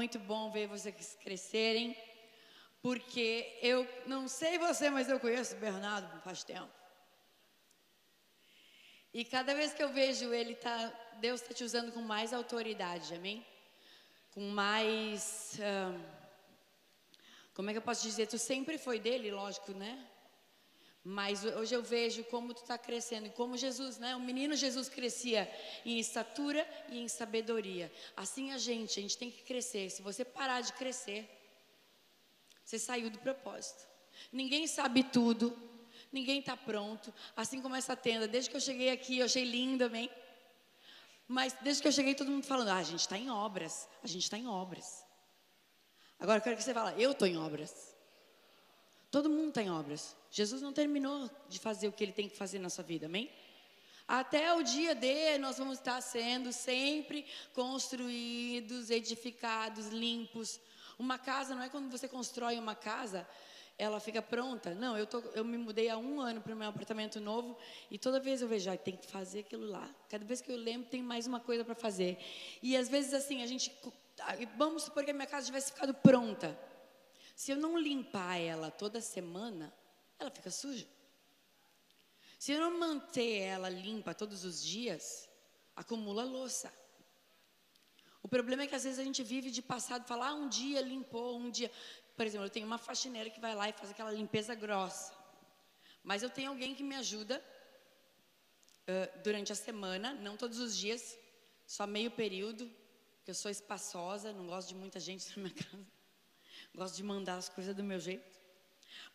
muito bom ver vocês crescerem, porque eu não sei você, mas eu conheço o Bernardo faz tempo. E cada vez que eu vejo ele, tá, Deus está te usando com mais autoridade, amém? Com mais. como é que eu posso dizer? Tu sempre foi dele, lógico, né? Mas hoje eu vejo como tu está crescendo e como Jesus, né? O menino Jesus crescia em estatura e em sabedoria. Assim a gente, a gente tem que crescer. Se você parar de crescer, você saiu do propósito. Ninguém sabe tudo, ninguém está pronto. Assim como essa tenda, desde que eu cheguei aqui, eu achei linda, amém? Mas desde que eu cheguei, todo mundo falando: ah, a gente está em obras, a gente está em obras. Agora eu quero que você fale: eu estou em obras. Todo mundo está em obras. Jesus não terminou de fazer o que ele tem que fazer na sua vida, amém? Até o dia D, nós vamos estar sendo sempre construídos, edificados, limpos. Uma casa não é quando você constrói uma casa, ela fica pronta. Não, eu, tô, eu me mudei há um ano para o meu apartamento novo e toda vez eu vejo, ah, tem que fazer aquilo lá. Cada vez que eu lembro, tem mais uma coisa para fazer. E às vezes assim, a gente. Vamos supor que a minha casa tivesse ficado pronta. Se eu não limpar ela toda semana, ela fica suja. Se eu não manter ela limpa todos os dias, acumula louça. O problema é que às vezes a gente vive de passado, fala, ah, um dia limpou, um dia. Por exemplo, eu tenho uma faxineira que vai lá e faz aquela limpeza grossa. Mas eu tenho alguém que me ajuda uh, durante a semana, não todos os dias, só meio período, porque eu sou espaçosa, não gosto de muita gente na minha casa. Gosto de mandar as coisas do meu jeito.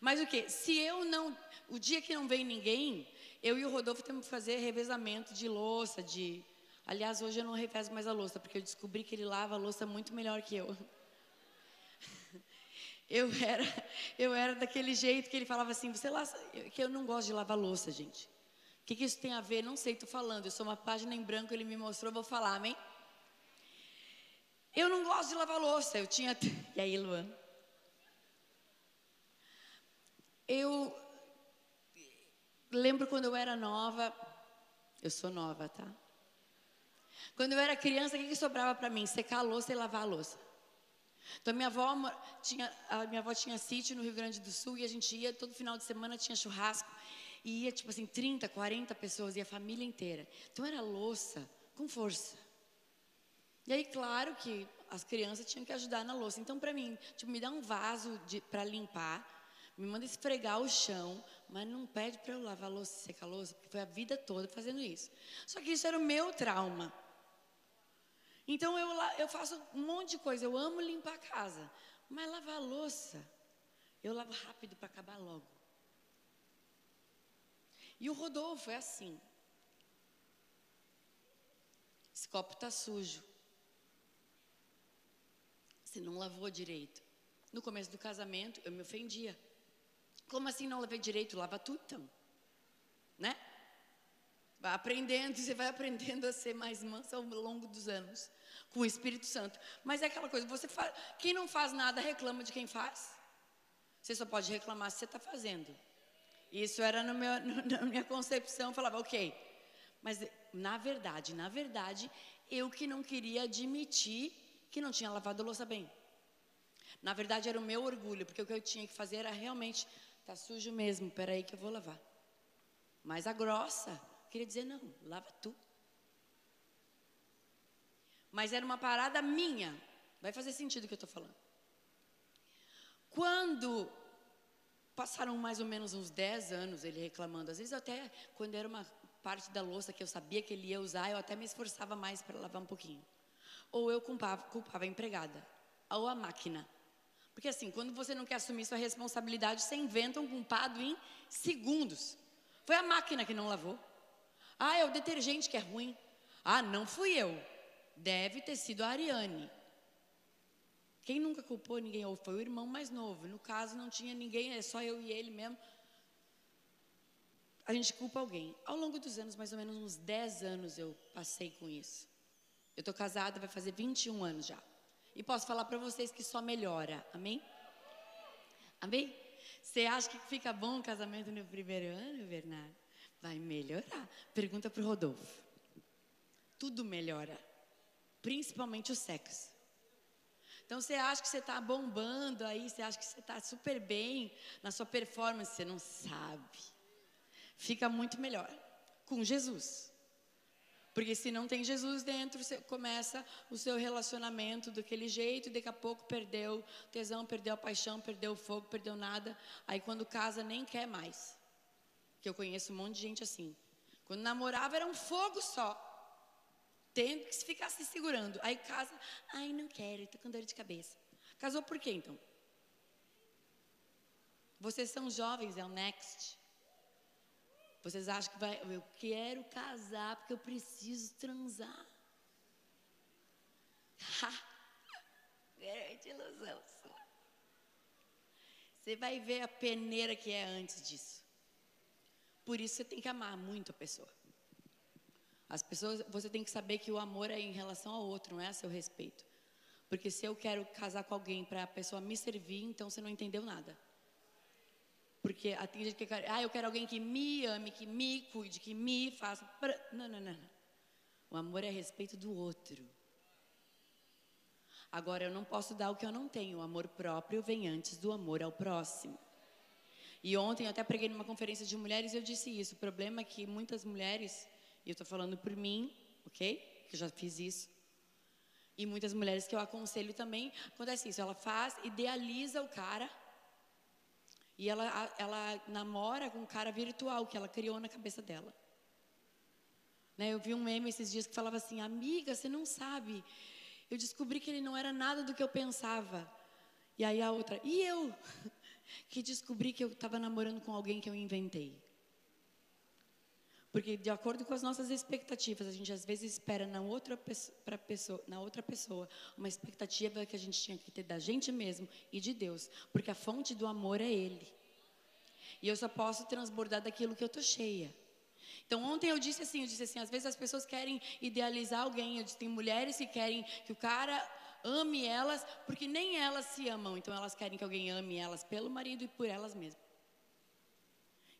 Mas o que? Se eu não. O dia que não vem ninguém, eu e o Rodolfo temos que fazer revezamento de louça, de. Aliás, hoje eu não revezo mais a louça, porque eu descobri que ele lava a louça muito melhor que eu. Eu era, eu era daquele jeito que ele falava assim, você lá, que eu não gosto de lavar louça, gente. O que, que isso tem a ver? Não sei, estou falando. Eu sou uma página em branco, ele me mostrou, vou falar, amém? Eu não gosto de lavar louça. Eu tinha. E aí, Luan? Eu lembro quando eu era nova, eu sou nova, tá? Quando eu era criança, o que, que sobrava para mim? Secar a louça e lavar a louça. Então minha avó tinha, minha avó tinha sítio no Rio Grande do Sul e a gente ia todo final de semana tinha churrasco e ia tipo assim 30, 40 pessoas e a família inteira. Então era louça com força. E aí claro que as crianças tinham que ajudar na louça. Então para mim, tipo, me dá um vaso para limpar me manda esfregar o chão, mas não pede para eu lavar a louça secar a louça, porque foi a vida toda fazendo isso. Só que isso era o meu trauma. Então eu, eu faço um monte de coisa, eu amo limpar a casa, mas lavar a louça, eu lavo rápido para acabar logo. E o Rodolfo é assim. Esse copo está sujo. Você não lavou direito. No começo do casamento, eu me ofendia. Como assim não lavei direito? Lava tudo então. Né? Vai aprendendo, você vai aprendendo a ser mais mansa ao longo dos anos, com o Espírito Santo. Mas é aquela coisa, você faz, quem não faz nada reclama de quem faz. Você só pode reclamar se você está fazendo. Isso era no meu, no, na minha concepção, eu falava, ok. Mas na verdade, na verdade, eu que não queria admitir que não tinha lavado a louça bem. Na verdade, era o meu orgulho, porque o que eu tinha que fazer era realmente Tá sujo mesmo, peraí que eu vou lavar. Mas a grossa, queria dizer, não, lava tu. Mas era uma parada minha. Vai fazer sentido o que eu estou falando. Quando passaram mais ou menos uns 10 anos ele reclamando, às vezes até quando era uma parte da louça que eu sabia que ele ia usar, eu até me esforçava mais para lavar um pouquinho. Ou eu culpava, culpava a empregada, ou a máquina. Porque assim, quando você não quer assumir sua responsabilidade, você inventa um culpado em segundos. Foi a máquina que não lavou. Ah, é o detergente que é ruim. Ah, não fui eu. Deve ter sido a Ariane. Quem nunca culpou ninguém? Ou foi o irmão mais novo. No caso, não tinha ninguém, é só eu e ele mesmo. A gente culpa alguém. Ao longo dos anos, mais ou menos uns 10 anos eu passei com isso. Eu estou casada, vai fazer 21 anos já. E posso falar para vocês que só melhora. Amém? Amém? Você acha que fica bom o casamento no primeiro ano, Bernardo? Vai melhorar. Pergunta para o Rodolfo. Tudo melhora. Principalmente o sexo. Então você acha que você está bombando aí, você acha que você está super bem na sua performance, você não sabe. Fica muito melhor com Jesus. Porque se não tem Jesus dentro, você começa o seu relacionamento daquele jeito, e daqui a pouco perdeu tesão, perdeu a paixão, perdeu o fogo, perdeu nada. Aí quando casa nem quer mais. Que eu conheço um monte de gente assim. Quando namorava era um fogo só. Tendo que ficar se segurando. Aí casa, ai não quero, estou com dor de cabeça. Casou por quê então? Vocês são jovens, é o next. Vocês acham que vai, eu quero casar porque eu preciso transar. Grande ilusão. Você vai ver a peneira que é antes disso. Por isso você tem que amar muito a pessoa. As pessoas, você tem que saber que o amor é em relação ao outro, não é a seu respeito. Porque se eu quero casar com alguém para a pessoa me servir, então você não entendeu nada. Porque tem gente que quer, ah, eu quero alguém que me ame, que me cuide, que me faça. Não, não, não, não. O amor é a respeito do outro. Agora, eu não posso dar o que eu não tenho. O amor próprio vem antes do amor ao próximo. E ontem eu até preguei numa conferência de mulheres e eu disse isso. O problema é que muitas mulheres, e eu estou falando por mim, ok? Que eu já fiz isso. E muitas mulheres que eu aconselho também, acontece isso. Ela faz, idealiza o cara e ela, ela namora com um cara virtual que ela criou na cabeça dela. Né, eu vi um meme esses dias que falava assim: Amiga, você não sabe. Eu descobri que ele não era nada do que eu pensava. E aí a outra, e eu? Que descobri que eu estava namorando com alguém que eu inventei. Porque de acordo com as nossas expectativas, a gente às vezes espera na outra, pra pessoa, na outra pessoa uma expectativa que a gente tinha que ter da gente mesmo e de Deus, porque a fonte do amor é Ele. E eu só posso transbordar daquilo que eu tô cheia. Então ontem eu disse assim, eu disse assim, às vezes as pessoas querem idealizar alguém, eu disse, tem mulheres que querem que o cara ame elas, porque nem elas se amam, então elas querem que alguém ame elas pelo marido e por elas mesmas.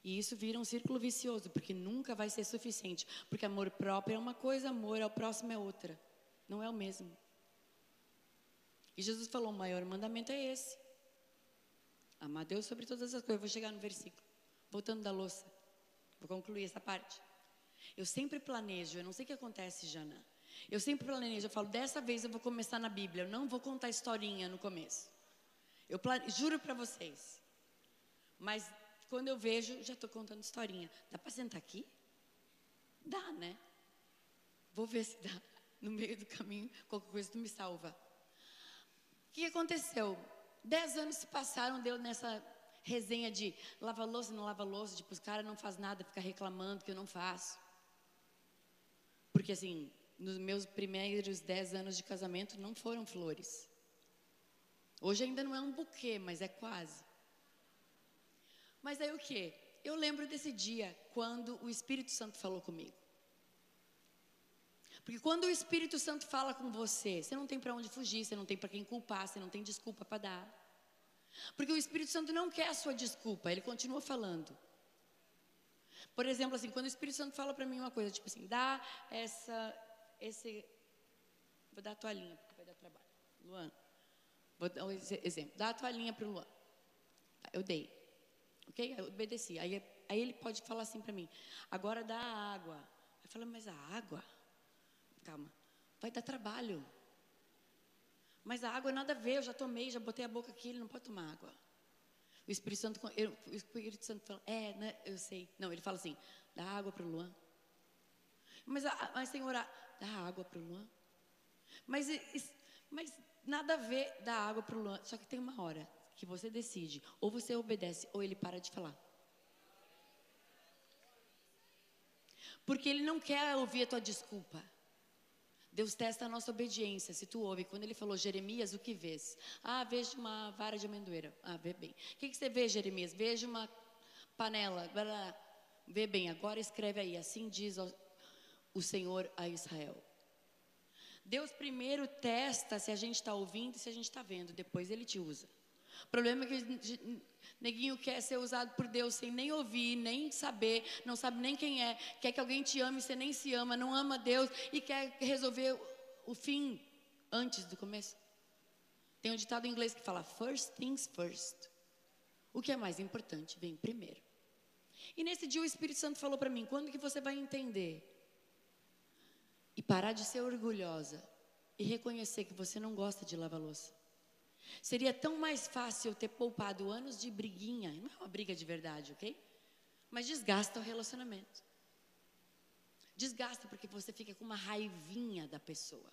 E isso vira um círculo vicioso, porque nunca vai ser suficiente. Porque amor próprio é uma coisa, amor ao próximo é outra. Não é o mesmo. E Jesus falou: o maior mandamento é esse. Amar Deus sobre todas as coisas. Eu vou chegar no versículo. Voltando da louça. Vou concluir essa parte. Eu sempre planejo, eu não sei o que acontece, Jana. Eu sempre planejo, eu falo, dessa vez eu vou começar na Bíblia, eu não vou contar historinha no começo. Eu plane... juro para vocês. Mas quando eu vejo, já estou contando historinha. Dá para sentar aqui? Dá, né? Vou ver se dá. No meio do caminho, qualquer coisa tu me salva. O que aconteceu? Dez anos se passaram, deu nessa resenha de lava louça, não lava louça, tipo, os caras não faz nada, fica reclamando que eu não faço. Porque assim, nos meus primeiros dez anos de casamento não foram flores. Hoje ainda não é um buquê, mas é quase. Mas aí o que? Eu lembro desse dia quando o Espírito Santo falou comigo. Porque quando o Espírito Santo fala com você, você não tem para onde fugir, você não tem para quem culpar, você não tem desculpa para dar. Porque o Espírito Santo não quer a sua desculpa, ele continua falando. Por exemplo, assim, quando o Espírito Santo fala para mim uma coisa, tipo assim, dá essa, esse, vou dar a toalhinha, porque vai dar trabalho. Luan, vou dar um exemplo, dá a toalhinha para o Luan. Eu dei. Ok? Eu obedeci. Aí, aí ele pode falar assim para mim: agora dá água. Eu falo, mas a água? Calma. Vai dar trabalho. Mas a água nada a ver, eu já tomei, já botei a boca aqui, ele não pode tomar água. O Espírito Santo, o Espírito Santo fala, é, né, eu sei. Não, ele fala assim, dá água para o Luan. Mas, mas Senhor, dá água para o Luan. Mas, mas nada a ver dar água para o Luan. Só que tem uma hora que você decide, ou você obedece, ou ele para de falar. Porque ele não quer ouvir a tua desculpa. Deus testa a nossa obediência. Se tu ouve, quando ele falou, Jeremias, o que vês? Ah, vejo uma vara de amendoeira. Ah, vê bem. O que, que você vê, Jeremias? Vejo uma panela. Blá, blá. Vê bem, agora escreve aí. Assim diz o Senhor a Israel. Deus primeiro testa se a gente está ouvindo e se a gente está vendo. Depois ele te usa. O problema é que neguinho quer ser usado por Deus sem nem ouvir, nem saber, não sabe nem quem é, quer que alguém te ame, você nem se ama, não ama Deus e quer resolver o fim antes do começo. Tem um ditado em inglês que fala first things first. O que é mais importante vem primeiro. E nesse dia o Espírito Santo falou para mim: quando que você vai entender e parar de ser orgulhosa e reconhecer que você não gosta de lavar louça? Seria tão mais fácil eu ter poupado anos de briguinha, não é uma briga de verdade, ok? Mas desgasta o relacionamento. Desgasta porque você fica com uma raivinha da pessoa.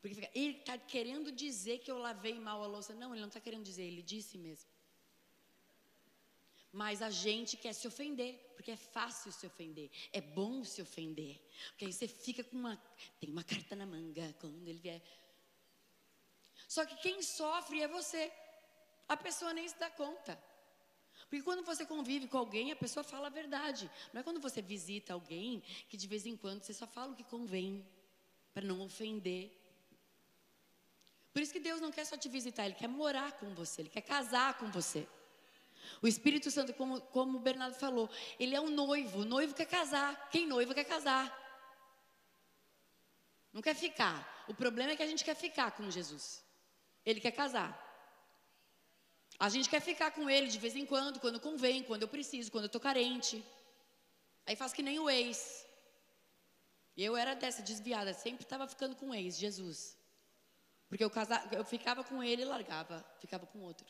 Porque fica, ele está querendo dizer que eu lavei mal a louça. Não, ele não está querendo dizer, ele disse mesmo. Mas a gente quer se ofender, porque é fácil se ofender, é bom se ofender. Porque aí você fica com uma. Tem uma carta na manga quando ele vier. Só que quem sofre é você. A pessoa nem se dá conta. Porque quando você convive com alguém, a pessoa fala a verdade. Não é quando você visita alguém que de vez em quando você só fala o que convém, para não ofender. Por isso que Deus não quer só te visitar, Ele quer morar com você, Ele quer casar com você. O Espírito Santo, como, como o Bernardo falou, ele é um noivo. O noivo quer casar. Quem noivo quer casar. Não quer ficar. O problema é que a gente quer ficar com Jesus. Ele quer casar. A gente quer ficar com ele de vez em quando, quando convém, quando eu preciso, quando eu estou carente. Aí faz que nem o ex. Eu era dessa desviada, sempre estava ficando com o ex, Jesus. Porque eu, casava, eu ficava com ele e largava, ficava com outro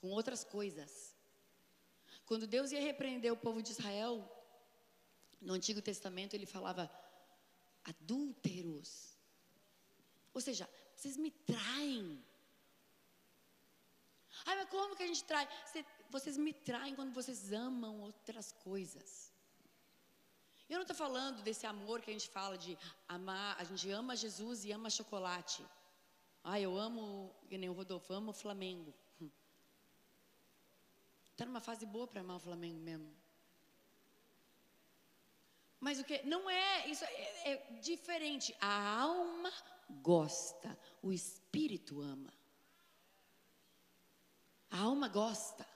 com outras coisas. Quando Deus ia repreender o povo de Israel, no Antigo Testamento ele falava adúlteros. Ou seja, vocês me traem. Ai, mas como que a gente trai? Vocês me traem quando vocês amam outras coisas. Eu não estou falando desse amor que a gente fala de amar, a gente ama Jesus e ama chocolate. Ah, eu amo, que nem o Rodolfo, amo o Flamengo. Está numa fase boa para amar o Flamengo mesmo. Mas o que? Não é, isso é, é diferente. A alma gosta, o espírito ama. A alma gosta.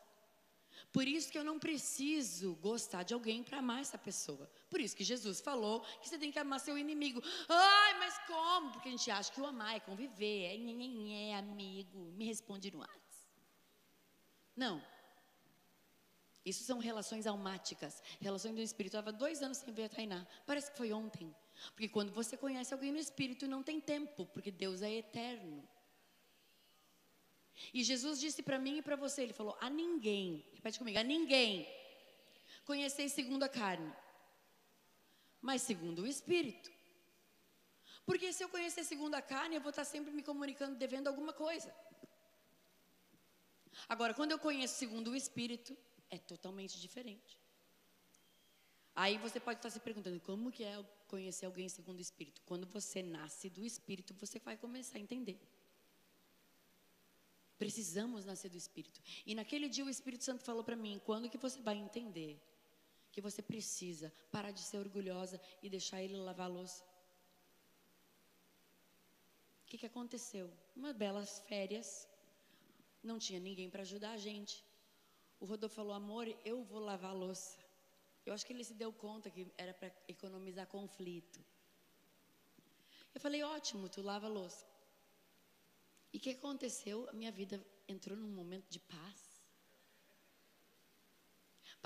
Por isso que eu não preciso gostar de alguém para amar essa pessoa. Por isso que Jesus falou que você tem que amar seu inimigo. Ai, mas como? Porque a gente acha que o amar é conviver, é, é, é amigo. Me responde no WhatsApp. Não. Isso são relações almáticas, relações do espírito. Eu estava dois anos sem ver a Tainá. Parece que foi ontem. Porque quando você conhece alguém no espírito, não tem tempo, porque Deus é eterno. E Jesus disse para mim e para você, ele falou: a ninguém, repete comigo, a ninguém conheceis segundo a carne, mas segundo o espírito. Porque se eu conhecer segundo a carne, eu vou estar sempre me comunicando devendo alguma coisa. Agora, quando eu conheço segundo o espírito, é totalmente diferente. Aí você pode estar se perguntando como que é conhecer alguém segundo o Espírito. Quando você nasce do Espírito, você vai começar a entender. Precisamos nascer do Espírito. E naquele dia o Espírito Santo falou para mim: quando que você vai entender que você precisa parar de ser orgulhosa e deixar ele lavar a louça? O que, que aconteceu? Uma belas férias, não tinha ninguém para ajudar a gente. O Rodolfo falou: amor, eu vou lavar a louça. Eu acho que ele se deu conta que era para economizar conflito. Eu falei: ótimo, tu lava a louça. E o que aconteceu? A minha vida entrou num momento de paz.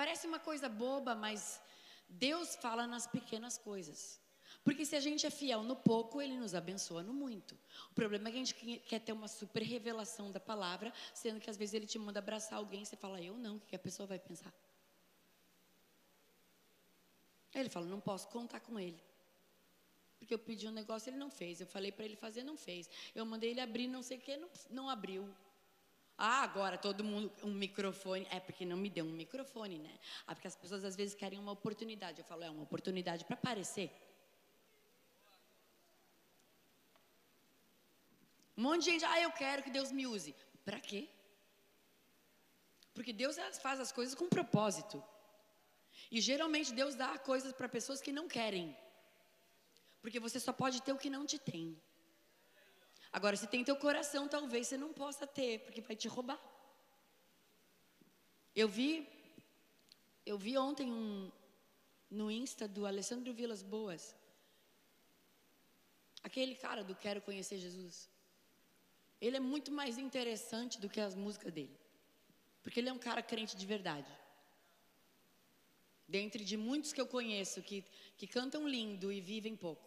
Parece uma coisa boba, mas Deus fala nas pequenas coisas. Porque se a gente é fiel no pouco, ele nos abençoa no muito. O problema é que a gente quer ter uma super revelação da palavra, sendo que às vezes ele te manda abraçar alguém e você fala, eu não, o que a pessoa vai pensar? Aí ele fala, não posso contar com ele. Porque eu pedi um negócio, ele não fez. Eu falei para ele fazer, não fez. Eu mandei ele abrir, não sei o que, não, não abriu. Ah, agora todo mundo, um microfone. É porque não me deu um microfone, né? Ah, porque as pessoas às vezes querem uma oportunidade. Eu falo, é uma oportunidade para aparecer. Um monte de gente, ah, eu quero que Deus me use. Para quê? Porque Deus faz as coisas com propósito. E geralmente Deus dá coisas para pessoas que não querem. Porque você só pode ter o que não te tem. Agora, se tem teu coração, talvez você não possa ter, porque vai te roubar. Eu vi, eu vi ontem um, no Insta do Alessandro Vilas Boas. Aquele cara do Quero Conhecer Jesus. Ele é muito mais interessante do que as músicas dele. Porque ele é um cara crente de verdade. Dentre de muitos que eu conheço que, que cantam lindo e vivem pouco.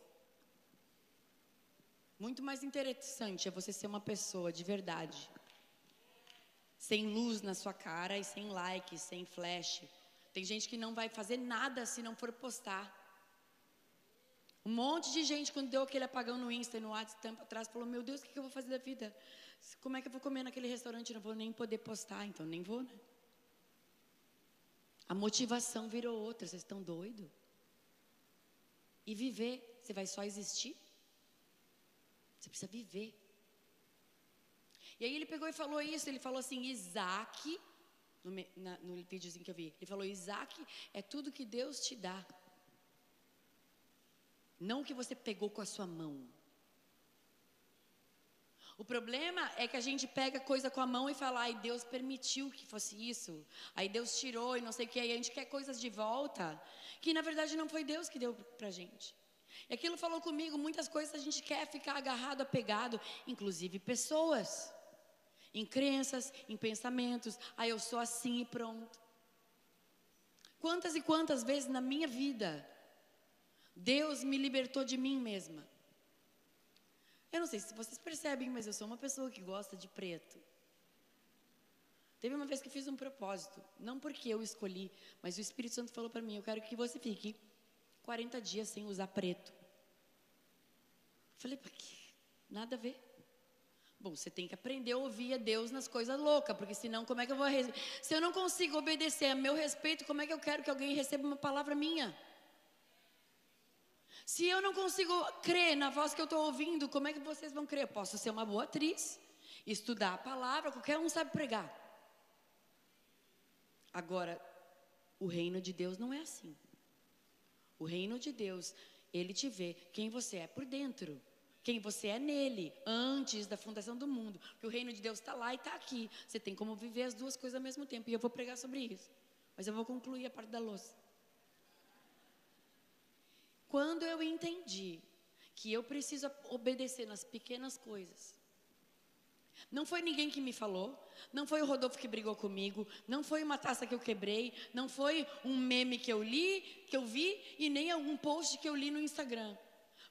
Muito mais interessante é você ser uma pessoa de verdade. Sem luz na sua cara e sem like, sem flash. Tem gente que não vai fazer nada se não for postar. Um monte de gente, quando deu aquele apagão no Insta e no WhatsApp tempo atrás, falou: Meu Deus, o que eu vou fazer da vida? Como é que eu vou comer naquele restaurante? Não vou nem poder postar, então nem vou, né? A motivação virou outra, vocês estão doidos? E viver, você vai só existir? Você precisa viver. E aí ele pegou e falou isso, ele falou assim, Isaac, no, na, no videozinho que eu vi, ele falou, Isaac é tudo que Deus te dá. Não o que você pegou com a sua mão. O problema é que a gente pega coisa com a mão e fala, ai, Deus permitiu que fosse isso. Aí Deus tirou e não sei o que. Aí a gente quer coisas de volta, que na verdade não foi Deus que deu pra gente. E aquilo falou comigo, muitas coisas a gente quer ficar agarrado, apegado, inclusive pessoas, em crenças, em pensamentos. Ah, eu sou assim e pronto. Quantas e quantas vezes na minha vida Deus me libertou de mim mesma? Eu não sei se vocês percebem, mas eu sou uma pessoa que gosta de preto. Teve uma vez que fiz um propósito, não porque eu escolhi, mas o Espírito Santo falou para mim: eu quero que você fique 40 dias sem usar preto. Falei, para quê? Nada a ver. Bom, você tem que aprender a ouvir a Deus nas coisas loucas, porque senão como é que eu vou? Se eu não consigo obedecer a meu respeito, como é que eu quero que alguém receba uma palavra minha? Se eu não consigo crer na voz que eu estou ouvindo, como é que vocês vão crer? Eu posso ser uma boa atriz, estudar a palavra, qualquer um sabe pregar. Agora, o reino de Deus não é assim. O reino de Deus, ele te vê quem você é por dentro. Quem você é nele, antes da fundação do mundo. Porque o reino de Deus está lá e está aqui. Você tem como viver as duas coisas ao mesmo tempo. E eu vou pregar sobre isso. Mas eu vou concluir a parte da louça. Quando eu entendi que eu preciso obedecer nas pequenas coisas, não foi ninguém que me falou, não foi o Rodolfo que brigou comigo, não foi uma taça que eu quebrei, não foi um meme que eu li, que eu vi e nem algum post que eu li no Instagram.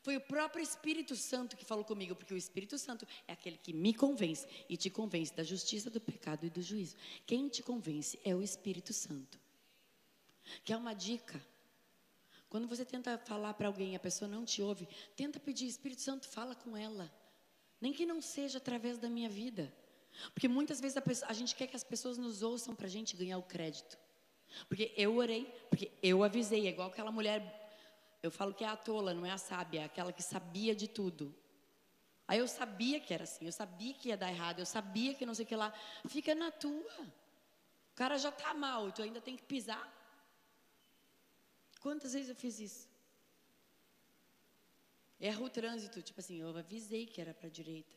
Foi o próprio Espírito Santo que falou comigo, porque o Espírito Santo é aquele que me convence e te convence da justiça, do pecado e do juízo. Quem te convence é o Espírito Santo. Que é uma dica. Quando você tenta falar para alguém e a pessoa não te ouve, tenta pedir, Espírito Santo, fala com ela. Nem que não seja através da minha vida. Porque muitas vezes a, pessoa, a gente quer que as pessoas nos ouçam para a gente ganhar o crédito. Porque eu orei, porque eu avisei. É igual aquela mulher, eu falo que é a tola, não é a sábia, é aquela que sabia de tudo. Aí eu sabia que era assim, eu sabia que ia dar errado, eu sabia que não sei o que lá. Fica na tua. O cara já está mal, tu ainda tem que pisar. Quantas vezes eu fiz isso? Erra o trânsito, tipo assim, eu avisei que era para a direita.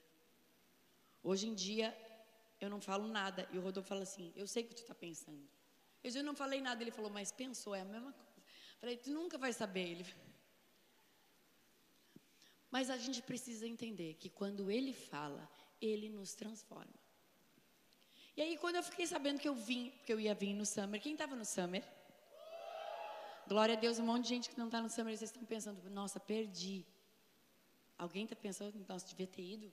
Hoje em dia, eu não falo nada. E o Rodolfo fala assim, eu sei o que tu está pensando. Eu já não falei nada, ele falou, mas pensou, é a mesma coisa. Falei, tu nunca vai saber. Ele... Mas a gente precisa entender que quando ele fala, ele nos transforma. E aí, quando eu fiquei sabendo que eu vim, que eu ia vir no Summer, quem estava no Summer? Glória a Deus, um monte de gente que não está no Summer, vocês estão pensando, nossa, perdi. Alguém está pensando, nossa, devia ter ido?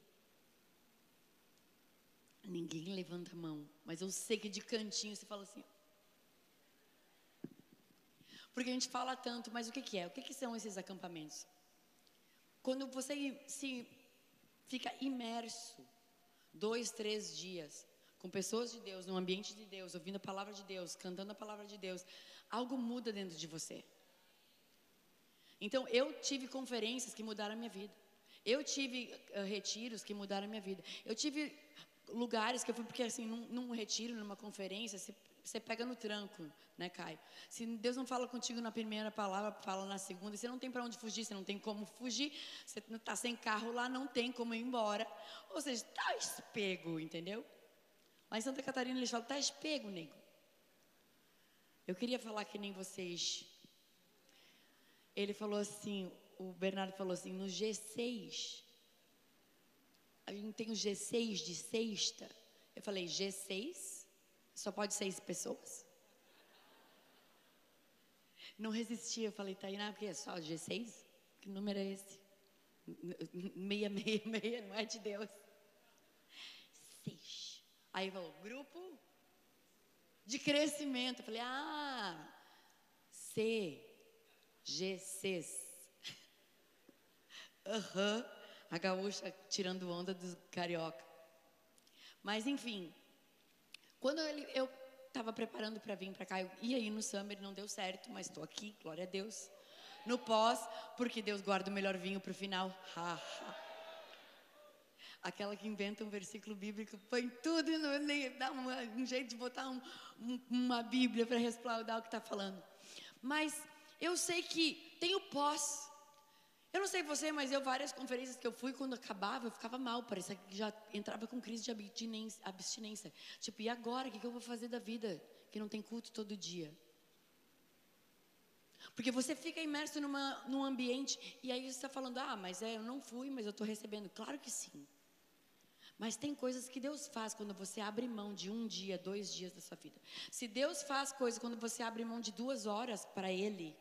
Ninguém levanta a mão, mas eu sei que de cantinho você fala assim. Porque a gente fala tanto, mas o que, que é? O que, que são esses acampamentos? Quando você se fica imerso dois, três dias com pessoas de Deus, no ambiente de Deus, ouvindo a palavra de Deus, cantando a palavra de Deus, algo muda dentro de você. Então, eu tive conferências que mudaram a minha vida. Eu tive uh, retiros que mudaram a minha vida. Eu tive lugares que eu fui, porque assim, num, num retiro, numa conferência, você, pega no tranco, né, Caio? Se Deus não fala contigo na primeira palavra, fala na segunda, você não tem para onde fugir, você não tem como fugir, você está sem carro lá, não tem como ir embora. Ou seja, tá espego, entendeu? Lá em Santa Catarina eles falam, tá espego, nego. Eu queria falar que nem vocês. Ele falou assim: o Bernardo falou assim, no G6, a gente tem o G6 de sexta. Eu falei, G6? Só pode seis pessoas? Não resisti, eu falei, Tainá, porque é só G6? Que número é esse? Meia, meia, meia, não é de Deus. Seis. Aí falou, grupo de crescimento. Eu falei, ah, C, G6. Aham, uhum. a gaúcha tirando onda do carioca. Mas enfim, quando eu estava preparando para vir para cá, eu ia ir no Summer, não deu certo, mas estou aqui, glória a Deus. No pós, porque Deus guarda o melhor vinho para o final. Ha, ha. Aquela que inventa um versículo bíblico, põe tudo e não, nem, dá um jeito de botar um, um, uma Bíblia para respaldar o que está falando. Mas eu sei que tem o pós. Eu não sei você, mas eu, várias conferências que eu fui, quando acabava, eu ficava mal, parecia que já entrava com crise de abstinência. Tipo, e agora? O que eu vou fazer da vida? Que não tem culto todo dia. Porque você fica imerso numa, num ambiente e aí você está falando, ah, mas é, eu não fui, mas eu estou recebendo. Claro que sim. Mas tem coisas que Deus faz quando você abre mão de um dia, dois dias da sua vida. Se Deus faz coisas quando você abre mão de duas horas para Ele,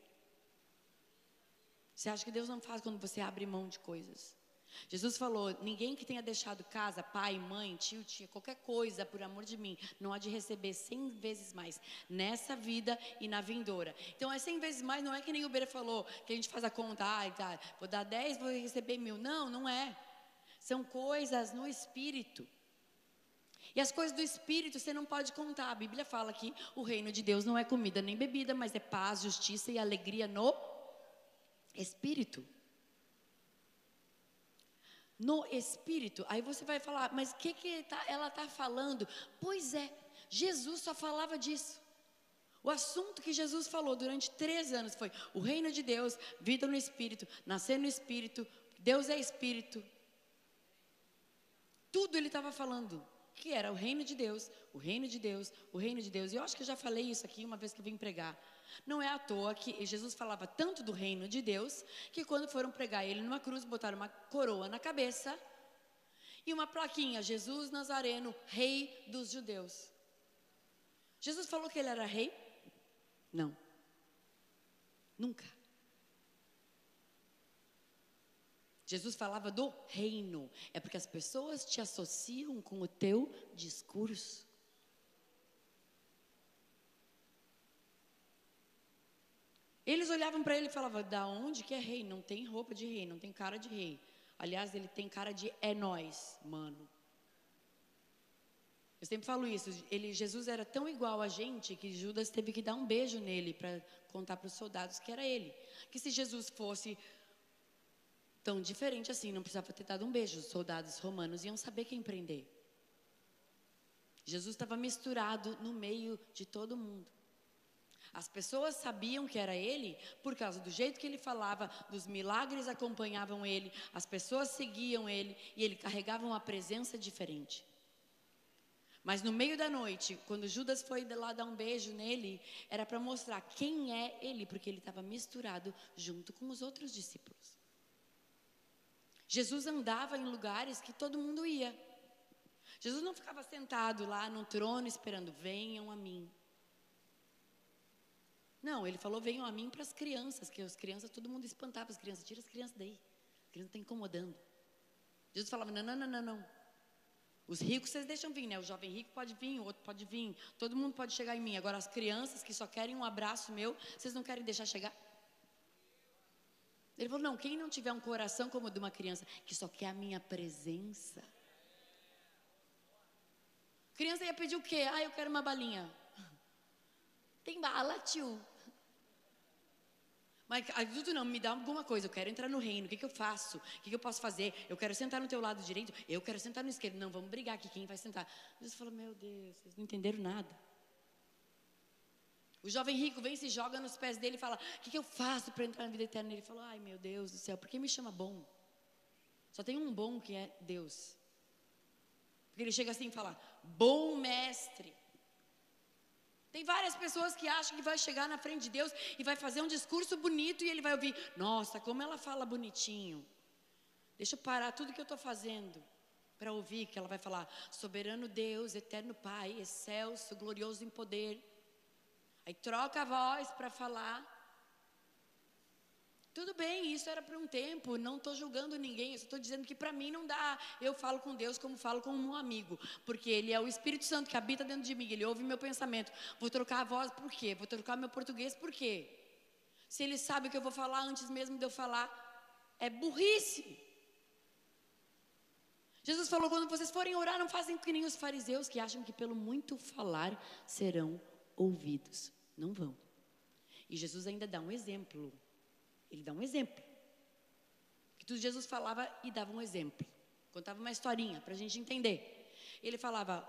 você acha que Deus não faz quando você abre mão de coisas? Jesus falou: ninguém que tenha deixado casa, pai, mãe, tio, tia, qualquer coisa por amor de mim, não há de receber cem vezes mais nessa vida e na vindoura. Então, é cem vezes mais, não é que nem o Beira falou, que a gente faz a conta, ah, tá, vou dar dez, vou receber mil. Não, não é. São coisas no espírito. E as coisas do espírito você não pode contar. A Bíblia fala que o reino de Deus não é comida nem bebida, mas é paz, justiça e alegria no espírito. No espírito. Aí você vai falar, mas o que, que tá, ela está falando? Pois é, Jesus só falava disso. O assunto que Jesus falou durante três anos foi o reino de Deus, vida no espírito, nascer no espírito, Deus é espírito. Tudo ele estava falando que era o reino de Deus, o reino de Deus, o reino de Deus. E eu acho que eu já falei isso aqui uma vez que eu vim pregar. Não é à toa que Jesus falava tanto do reino de Deus que quando foram pregar ele numa cruz, botaram uma coroa na cabeça e uma plaquinha: Jesus Nazareno, Rei dos Judeus. Jesus falou que ele era rei? Não. Nunca. Jesus falava do reino. É porque as pessoas te associam com o teu discurso. Eles olhavam para ele e falavam: da onde que é rei? Não tem roupa de rei, não tem cara de rei. Aliás, ele tem cara de é nós, mano. Eu sempre falo isso. Ele, Jesus era tão igual a gente que Judas teve que dar um beijo nele para contar para os soldados que era ele. Que se Jesus fosse tão diferente assim, não precisava ter dado um beijo. Os soldados romanos iam saber quem prender. Jesus estava misturado no meio de todo mundo. As pessoas sabiam que era ele por causa do jeito que ele falava, dos milagres acompanhavam ele, as pessoas seguiam ele e ele carregava uma presença diferente. Mas no meio da noite, quando Judas foi lá dar um beijo nele, era para mostrar quem é ele, porque ele estava misturado junto com os outros discípulos. Jesus andava em lugares que todo mundo ia. Jesus não ficava sentado lá no trono esperando, venham a mim. Não, ele falou: venham a mim para as crianças, que as crianças, todo mundo espantava as crianças, tira as crianças daí. A criança está incomodando. Jesus falava: não, não, não, não, não. Os ricos vocês deixam vir, né? O jovem rico pode vir, o outro pode vir, todo mundo pode chegar em mim. Agora, as crianças que só querem um abraço meu, vocês não querem deixar chegar? Ele falou: não, quem não tiver um coração como o de uma criança, que só quer a minha presença. Criança ia pedir o quê? Ah, eu quero uma balinha. Tem bala, tio. Mas adulto não, me dá alguma coisa, eu quero entrar no reino, o que, que eu faço? O que, que eu posso fazer? Eu quero sentar no teu lado direito, eu quero sentar no esquerdo. Não, vamos brigar aqui, quem vai sentar? Jesus falou, meu Deus, vocês não entenderam nada. O jovem rico vem, se joga nos pés dele e fala, o que, que eu faço para entrar na vida eterna? Ele falou, ai meu Deus do céu, por que me chama bom? Só tem um bom que é Deus. Porque ele chega assim e fala, bom mestre. Tem várias pessoas que acham que vai chegar na frente de Deus e vai fazer um discurso bonito e ele vai ouvir: Nossa, como ela fala bonitinho. Deixa eu parar tudo que eu estou fazendo para ouvir que ela vai falar: Soberano Deus, eterno Pai, excelso, glorioso em poder. Aí troca a voz para falar. Tudo bem, isso era para um tempo, não estou julgando ninguém, eu estou dizendo que para mim não dá. Eu falo com Deus como falo com um amigo, porque Ele é o Espírito Santo que habita dentro de mim, Ele ouve meu pensamento. Vou trocar a voz por quê? Vou trocar meu português por quê? Se Ele sabe o que eu vou falar antes mesmo de eu falar, é burrice. Jesus falou: quando vocês forem orar, não fazem que nem os fariseus que acham que pelo muito falar serão ouvidos. Não vão. E Jesus ainda dá um exemplo. Ele dá um exemplo. Que tudo Jesus falava e dava um exemplo. Contava uma historinha para a gente entender. Ele falava: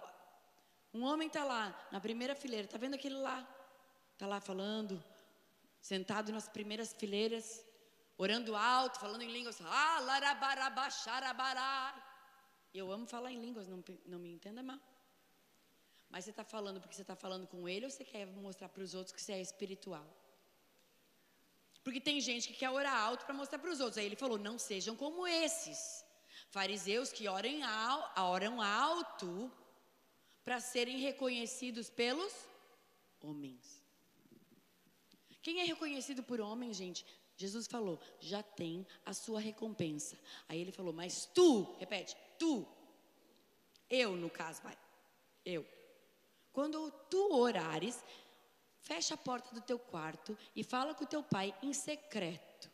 um homem está lá na primeira fileira, está vendo aquele lá? Está lá falando, sentado nas primeiras fileiras, orando alto, falando em línguas. Ah, Eu amo falar em línguas, não, não me entenda mal. Mas você está falando porque você está falando com ele ou você quer mostrar para os outros que você é espiritual? Porque tem gente que quer orar alto para mostrar para os outros. Aí ele falou: não sejam como esses fariseus que oram, oram alto para serem reconhecidos pelos homens. Quem é reconhecido por homens, gente? Jesus falou: já tem a sua recompensa. Aí ele falou: mas tu, repete, tu, eu no caso, vai, eu. Quando tu orares, Fecha a porta do teu quarto e fala com o teu pai em secreto.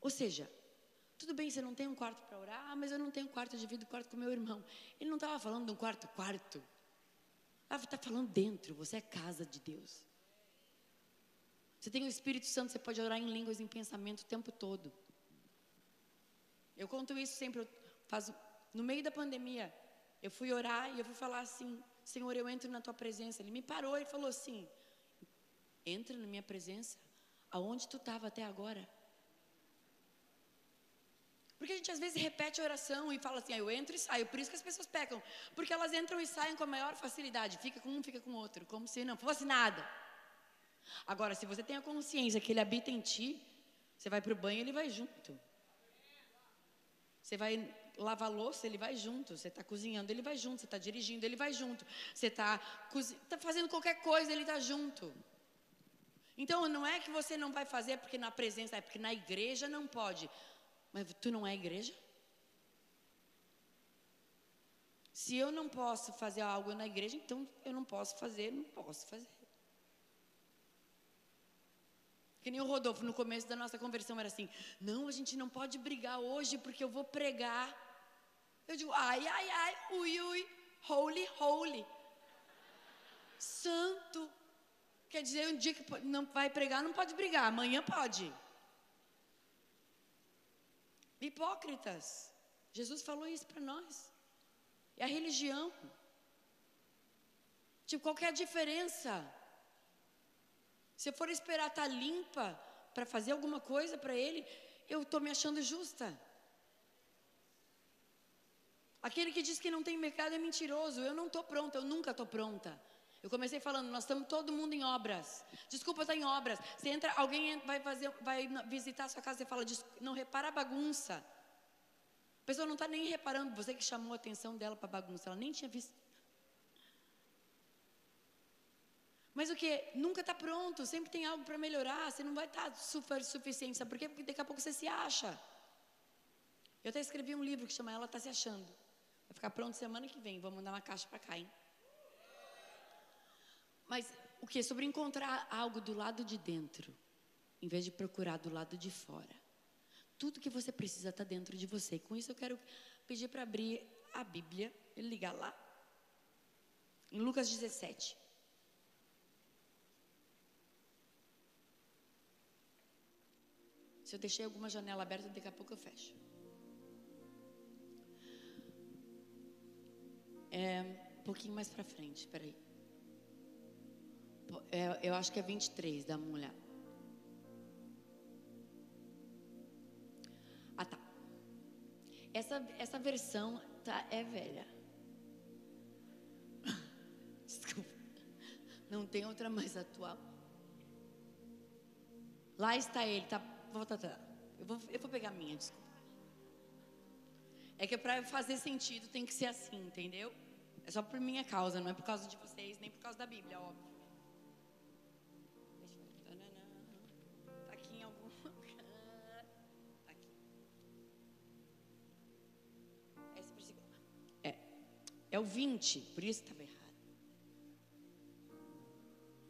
Ou seja, tudo bem, você não tem um quarto para orar, ah, mas eu não tenho quarto, eu divido quarto com meu irmão. Ele não estava falando de um quarto, quarto. Ele está falando dentro, você é casa de Deus. Você tem o Espírito Santo, você pode orar em línguas, em pensamento o tempo todo. Eu conto isso sempre, eu faço, no meio da pandemia, eu fui orar e eu fui falar assim, Senhor, eu entro na tua presença. Ele me parou e falou assim: Entra na minha presença. Aonde tu estava até agora? Porque a gente às vezes repete a oração e fala assim, ah, eu entro e saio. Por isso que as pessoas pecam. Porque elas entram e saem com a maior facilidade. Fica com um, fica com outro. Como se não fosse nada. Agora, se você tem a consciência que ele habita em ti, você vai para o banho e ele vai junto. Você vai lavar louça, ele vai junto. Você está cozinhando, ele vai junto. Você está dirigindo, ele vai junto. Você está tá fazendo qualquer coisa, ele está junto. Então, não é que você não vai fazer porque na presença, é porque na igreja não pode. Mas tu não é igreja? Se eu não posso fazer algo na igreja, então eu não posso fazer, não posso fazer. Que nem o Rodolfo, no começo da nossa conversão, era assim: não, a gente não pode brigar hoje porque eu vou pregar. Eu digo: ai, ai, ai, ui, ui, holy, holy. Santo. Quer dizer, um dia que não vai pregar, não pode brigar, amanhã pode. Hipócritas. Jesus falou isso para nós. É a religião. Tipo, qual é a diferença? Se eu for esperar estar tá limpa para fazer alguma coisa para ele, eu estou me achando justa. Aquele que diz que não tem mercado é mentiroso. Eu não estou pronta, eu nunca estou pronta. Eu comecei falando, nós estamos todo mundo em obras. Desculpa, está em obras. Você entra, alguém vai fazer, vai visitar a sua casa e fala, não repara a bagunça. A pessoa não está nem reparando, você que chamou a atenção dela para a bagunça, ela nem tinha visto. Mas o que? Nunca está pronto, sempre tem algo para melhorar, você não vai estar tá super suficiente. Sabe por quê? Porque daqui a pouco você se acha. Eu até escrevi um livro que chama Ela Está Se Achando. Vai ficar pronto semana que vem, vou mandar uma caixa para cá, hein? Mas o que? Sobre encontrar algo do lado de dentro, em vez de procurar do lado de fora. Tudo que você precisa está dentro de você. Com isso eu quero pedir para abrir a Bíblia, ligar lá, em Lucas 17. Se eu deixei alguma janela aberta, daqui a pouco eu fecho. É, um pouquinho mais para frente, peraí. É, eu acho que é 23, dá uma olhada. Ah, tá. Essa, essa versão tá, é velha. Desculpa. Não tem outra mais atual. Lá está ele, tá. Volta, tá. Eu vou, eu vou pegar a minha, desculpa. É que para fazer sentido tem que ser assim, entendeu? É só por minha causa, não é por causa de vocês, nem por causa da Bíblia, óbvio. Tá aqui em algum lugar. Tá versículo. É. É o 20, por isso estava errado.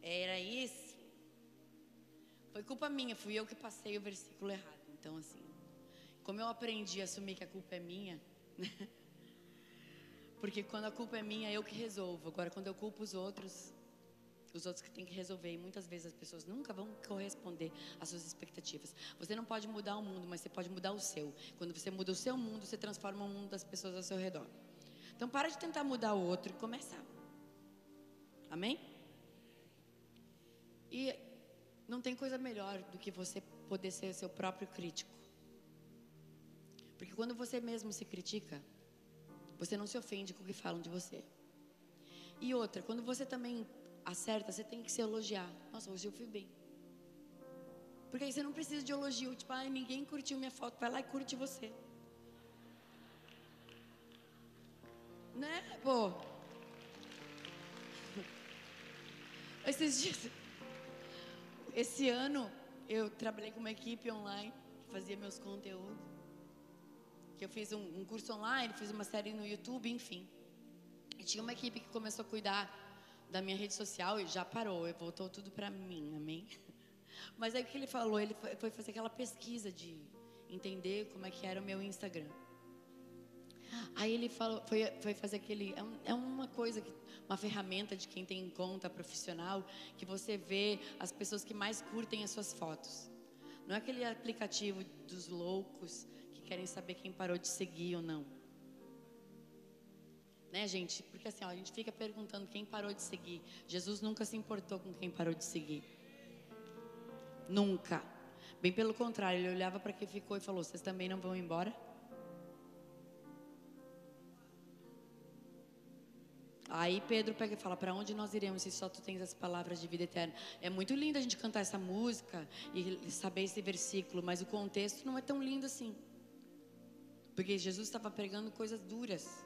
Era esse. Foi culpa minha, fui eu que passei o versículo errado. Então, assim, como eu aprendi a assumir que a culpa é minha, né? Porque quando a culpa é minha, eu que resolvo. Agora, quando eu culpo os outros, os outros que têm que resolver. E muitas vezes as pessoas nunca vão corresponder às suas expectativas. Você não pode mudar o mundo, mas você pode mudar o seu. Quando você muda o seu mundo, você transforma o mundo das pessoas ao seu redor. Então, para de tentar mudar o outro e começar. Amém? E não tem coisa melhor do que você poder ser seu próprio crítico. Porque quando você mesmo se critica, você não se ofende com o que falam de você. E outra, quando você também acerta, você tem que se elogiar. Nossa, hoje eu fui bem. Porque aí você não precisa de elogio. Tipo, ah, ninguém curtiu minha foto. Vai lá e curte você. Né, pô? Esses dias. Esse ano, eu trabalhei com uma equipe online que fazia meus conteúdos que eu fiz um, um curso online, fiz uma série no YouTube, enfim. E tinha uma equipe que começou a cuidar da minha rede social e já parou, e voltou tudo para mim, amém? Mas aí o que ele falou? Ele foi, fazer aquela pesquisa de entender como é que era o meu Instagram. Aí ele falou, foi, foi fazer aquele. É, um, é, uma coisa, que, uma ferramenta de quem tem conta profissional, que você vê as pessoas que mais curtem as suas fotos. Não é aquele aplicativo dos loucos querem saber quem parou de seguir ou não. Né, gente? Porque assim, ó, a gente fica perguntando quem parou de seguir. Jesus nunca se importou com quem parou de seguir. Nunca. Bem pelo contrário, ele olhava para quem ficou e falou: Vocês também não vão embora? Aí Pedro pega e fala: Para onde nós iremos se só tu tens as palavras de vida eterna? É muito lindo a gente cantar essa música e saber esse versículo, mas o contexto não é tão lindo assim. Porque Jesus estava pregando coisas duras.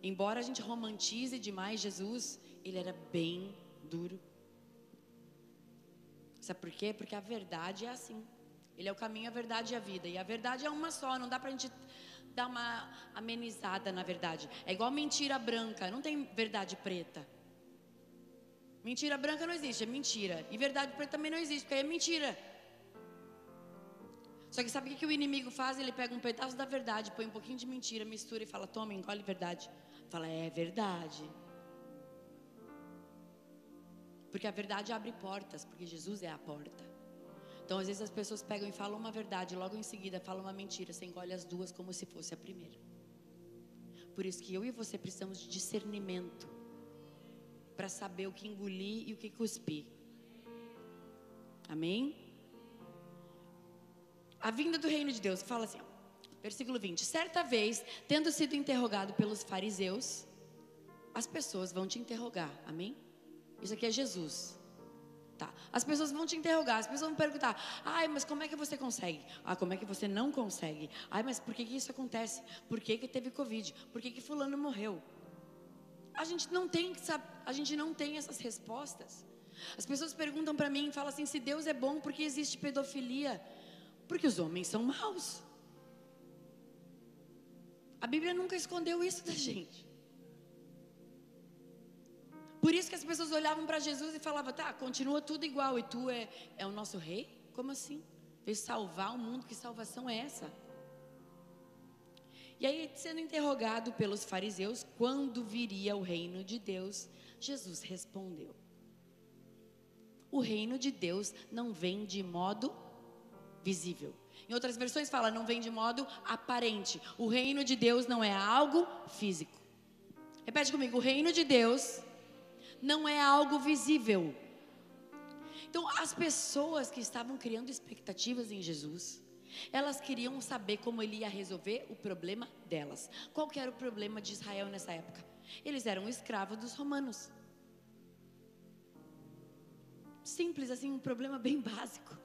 Embora a gente romantize demais Jesus, ele era bem duro. Sabe por quê? Porque a verdade é assim. Ele é o caminho, a verdade e a vida. E a verdade é uma só, não dá pra gente dar uma amenizada na verdade. É igual mentira branca, não tem verdade preta. Mentira branca não existe, é mentira. E verdade preta também não existe, porque é mentira. Só que sabe o que, o inimigo faz? Ele pega um pedaço da verdade, põe um pouquinho de mentira, mistura e fala: toma, engole verdade. Fala: é verdade. Porque a verdade abre portas, porque Jesus é a porta. Então, às vezes as pessoas pegam e falam uma verdade, logo em seguida falam uma mentira, você engole as duas como se fosse a primeira. Por isso que eu e você precisamos de discernimento para saber o que engolir e o que cuspir. Amém? a vinda do reino de Deus. Fala assim, versículo 20: Certa vez, tendo sido interrogado pelos fariseus, as pessoas vão te interrogar, amém? Isso aqui é Jesus. Tá. As pessoas vão te interrogar, as pessoas vão perguntar: ai, mas como é que você consegue? Ah, como é que você não consegue? Ai, mas por que, que isso acontece? Por que, que teve Covid? Por que, que Fulano morreu? A gente não tem, a gente não tem essas respostas. As pessoas perguntam para mim e falam assim: se Deus é bom, por que existe pedofilia? Porque os homens são maus. A Bíblia nunca escondeu isso da gente. Por isso que as pessoas olhavam para Jesus e falavam: tá, continua tudo igual, e tu é, é o nosso rei? Como assim? Veio salvar o mundo, que salvação é essa? E aí, sendo interrogado pelos fariseus, quando viria o reino de Deus, Jesus respondeu: O reino de Deus não vem de modo visível. Em outras versões fala, não vem de modo aparente. O reino de Deus não é algo físico. Repete comigo, o reino de Deus não é algo visível. Então, as pessoas que estavam criando expectativas em Jesus, elas queriam saber como ele ia resolver o problema delas. Qual era o problema de Israel nessa época? Eles eram escravos dos romanos. Simples assim, um problema bem básico.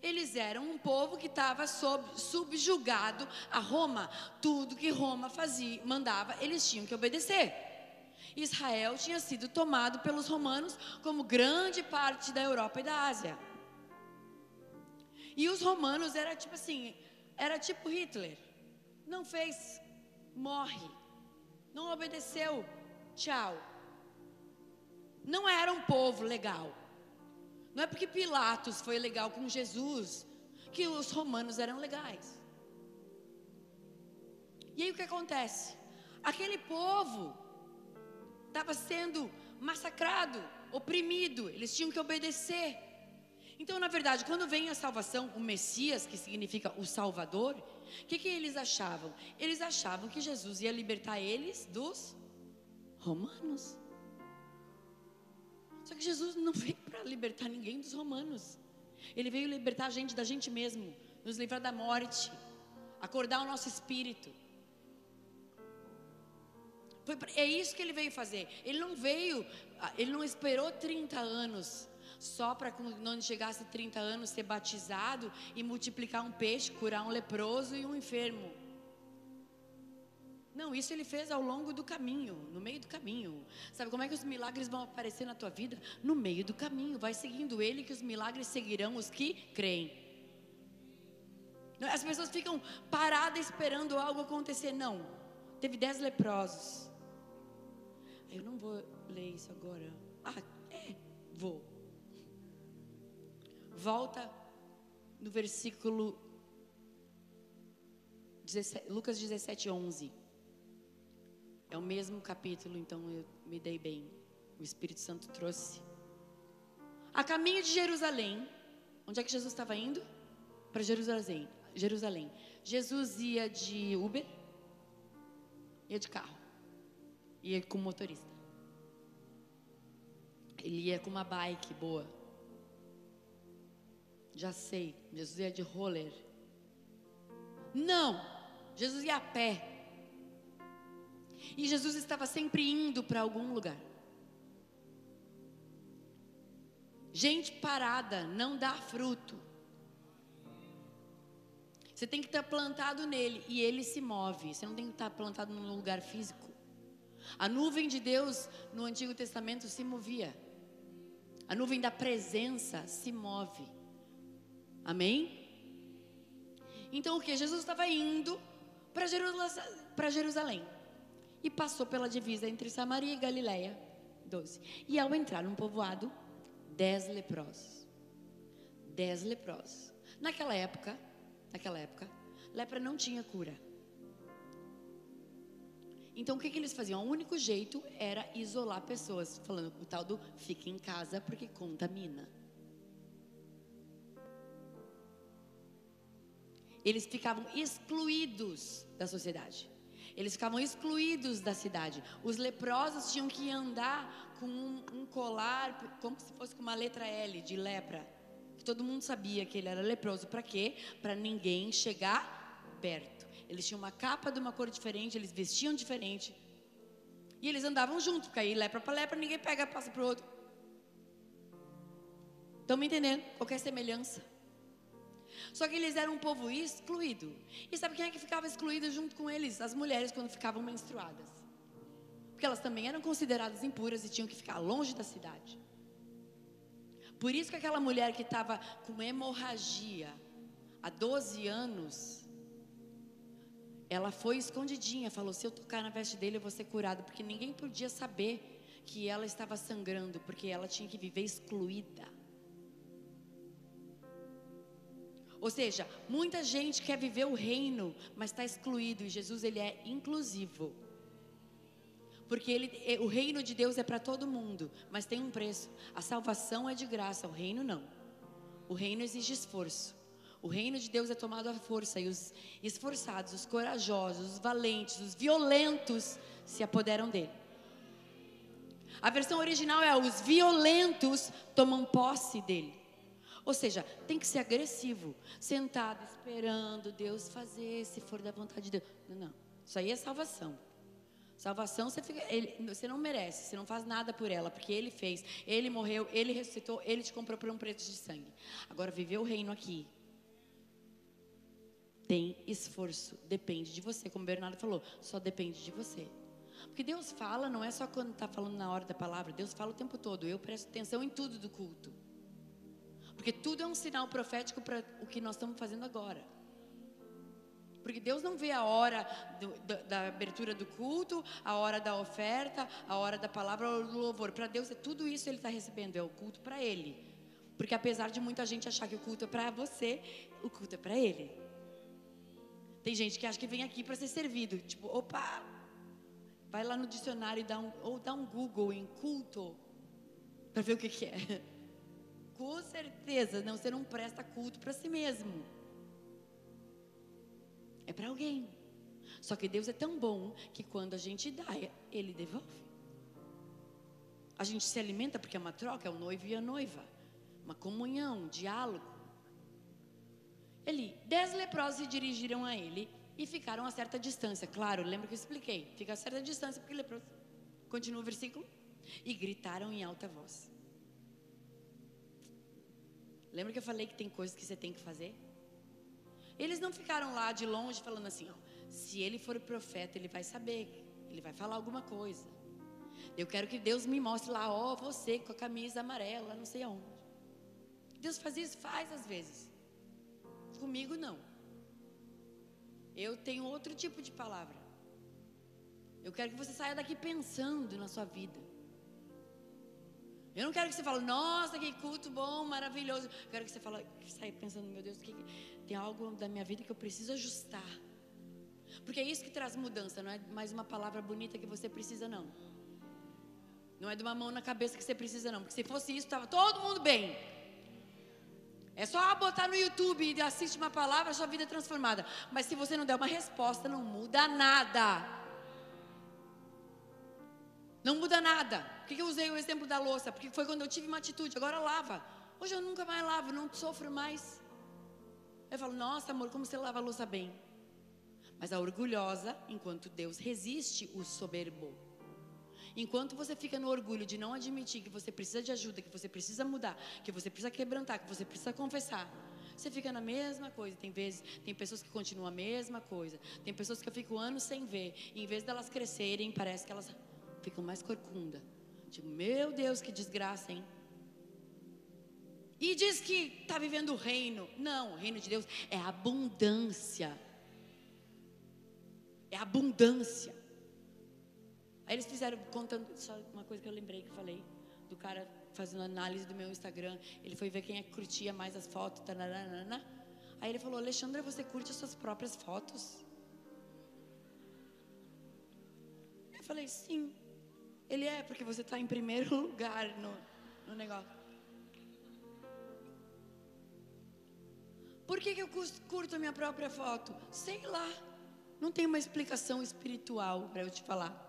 Eles eram um povo que estava subjugado a Roma. Tudo que Roma fazia, mandava, eles tinham que obedecer. Israel tinha sido tomado pelos romanos, como grande parte da Europa e da Ásia. E os romanos era tipo assim, era tipo Hitler. Não fez, morre. Não obedeceu, tchau. Não era um povo legal. Não é porque Pilatos foi legal com Jesus que os romanos eram legais. E aí o que acontece? Aquele povo estava sendo massacrado, oprimido, eles tinham que obedecer. Então, na verdade, quando vem a salvação, o Messias, que significa o Salvador, o que, que eles achavam? Eles achavam que Jesus ia libertar eles dos romanos. Só que Jesus não veio para libertar ninguém dos romanos. Ele veio libertar a gente da gente mesmo, nos livrar da morte, acordar o nosso espírito. É isso que ele veio fazer. Ele não veio, ah, ele não esperou 30 anos só para quando chegasse 30 anos ser batizado e multiplicar um peixe, curar um leproso e um enfermo. Não, isso ele fez ao longo do caminho, no meio do caminho. Sabe como é que os milagres vão aparecer na tua vida? No meio do caminho. Vai seguindo ele que os milagres seguirão os que creem. As pessoas ficam paradas esperando algo acontecer. Não. Teve dez leprosos. Eu não vou ler isso agora. Ah, é, vou. Volta no versículo 17, Lucas 17, 11. É o mesmo capítulo, então eu me dei bem. O Espírito Santo trouxe. A caminho de Jerusalém. Onde é que Jesus estava indo? Para Jerusalém. Jerusalém. Jesus ia de Uber, ia de carro, ia com motorista. Ele ia com uma bike boa. Já sei, Jesus ia de roller. Não, Jesus ia a pé. E Jesus estava sempre indo para algum lugar. Gente parada não dá fruto. Você tem que estar plantado nele e ele se move. Você não tem que estar plantado num lugar físico. A nuvem de Deus no Antigo Testamento se movia. A nuvem da presença se move. Amém? Então o que? Jesus estava indo para Jerusalém e passou pela divisa entre Samaria e Galiléia. 12. E ao entrar num povoado, dez leprosos. Dez leprosos. Naquela época, naquela época, lepra não tinha cura. Então o que, que eles faziam? O único jeito era isolar pessoas, falando o tal do fique em casa porque contamina. Eles ficavam excluídos da sociedade. Eles ficavam excluídos da cidade. Os leprosos tinham que andar com um, um colar, como se fosse com uma letra L de lepra. Todo mundo sabia que ele era leproso. Para quê? Para ninguém chegar perto. Eles tinham uma capa de uma cor diferente, eles vestiam diferente. E eles andavam juntos, porque aí lepra para lepra, ninguém pega, passa para o outro. Estão me entendendo? Qualquer semelhança. Só que eles eram um povo excluído. E sabe quem é que ficava excluído junto com eles? As mulheres quando ficavam menstruadas. Porque elas também eram consideradas impuras e tinham que ficar longe da cidade. Por isso que aquela mulher que estava com hemorragia há 12 anos, ela foi escondidinha, falou: se eu tocar na veste dele, eu vou ser curada, porque ninguém podia saber que ela estava sangrando, porque ela tinha que viver excluída. Ou seja, muita gente quer viver o reino, mas está excluído. E Jesus ele é inclusivo. Porque ele, é, o reino de Deus é para todo mundo, mas tem um preço. A salvação é de graça, o reino não. O reino exige esforço. O reino de Deus é tomado à força e os esforçados, os corajosos, os valentes, os violentos se apoderam dele. A versão original é: os violentos tomam posse dele. Ou seja, tem que ser agressivo, sentado, esperando Deus fazer, se for da vontade de Deus. Não, não. Isso aí é salvação. Salvação você, fica, ele, você não merece, você não faz nada por ela, porque ele fez, ele morreu, ele ressuscitou, ele te comprou por um preço de sangue. Agora, viver o reino aqui tem esforço, depende de você, como o Bernardo falou, só depende de você. Porque Deus fala, não é só quando está falando na hora da palavra, Deus fala o tempo todo. Eu presto atenção em tudo do culto. Porque tudo é um sinal profético para o que nós estamos fazendo agora. Porque Deus não vê a hora do, da, da, abertura do culto, a hora da oferta, a hora da palavra do louvor. Para Deus, é tudo isso Ele está recebendo, é o culto para Ele. Porque apesar de muita gente achar que o culto é para você, o culto é para Ele. Tem gente que acha que vem aqui para ser servido. Tipo, opa, vai lá no dicionário dá um, ou dá um Google em culto para ver o que, que é. Com certeza, não, você não presta culto para si mesmo é para alguém. Só que Deus é tão bom que quando a gente dá, Ele devolve. A gente se alimenta porque é uma troca, é o noivo e a noiva. Uma comunhão, um diálogo. Ele, dez leprosos se dirigiram a ele e ficaram a certa distância. Claro, lembra que eu expliquei? Fica a certa distância porque leproso. Continua o versículo. E gritaram em alta voz. Lembra que eu falei que tem coisas que você tem que fazer? Eles não ficaram lá de longe falando assim, ó, se ele for profeta, ele vai saber, ele vai falar alguma coisa. Eu quero que Deus me mostre lá, ó, você com a camisa amarela, não sei aonde. Deus faz isso? Faz às vezes. Comigo não. Eu tenho outro tipo de palavra. Eu quero que você saia daqui pensando na sua vida. Eu não quero que você fale, nossa, que culto bom, maravilhoso. Eu quero que você fale, saia pensando, meu Deus, que, tem algo da minha vida que eu preciso ajustar. Porque é isso que traz mudança, não é mais uma palavra bonita que você precisa, não. Não é de uma mão na cabeça que você precisa, não. Porque se fosse isso, estava todo mundo bem. É só botar no YouTube e assistir uma palavra, sua vida é transformada. Mas se você não der uma resposta, não muda nada. Não muda nada. Por que eu usei o exemplo da louça? Porque foi quando eu tive uma atitude, agora lava. Hoje eu nunca mais lavo, não sofro mais. Eu falo, nossa amor, como você lava a louça bem. Mas a orgulhosa, enquanto Deus resiste o soberbo. Enquanto você fica no orgulho de não admitir que você precisa de ajuda, que você precisa mudar, que você precisa quebrantar, que você precisa confessar, você fica na mesma coisa. Tem vezes, tem pessoas que continuam a mesma coisa. Tem pessoas que eu fico anos sem ver. E em vez delas crescerem, parece que elas ficam mais corcunda. Tipo, meu Deus, que desgraça, hein? E diz que está vivendo o reino. Não, o reino de Deus é abundância. É abundância. Aí eles fizeram, contando, só uma coisa que eu lembrei que eu falei, do cara fazendo análise do meu Instagram. Ele foi ver quem é que curtia mais as fotos. Taranana. Aí ele falou: Alexandra, você curte as suas próprias fotos? Eu falei: sim. Ele é, porque você está em primeiro lugar no, no negócio. Por que, que eu curto a minha própria foto? Sei lá. Não tem uma explicação espiritual para eu te falar.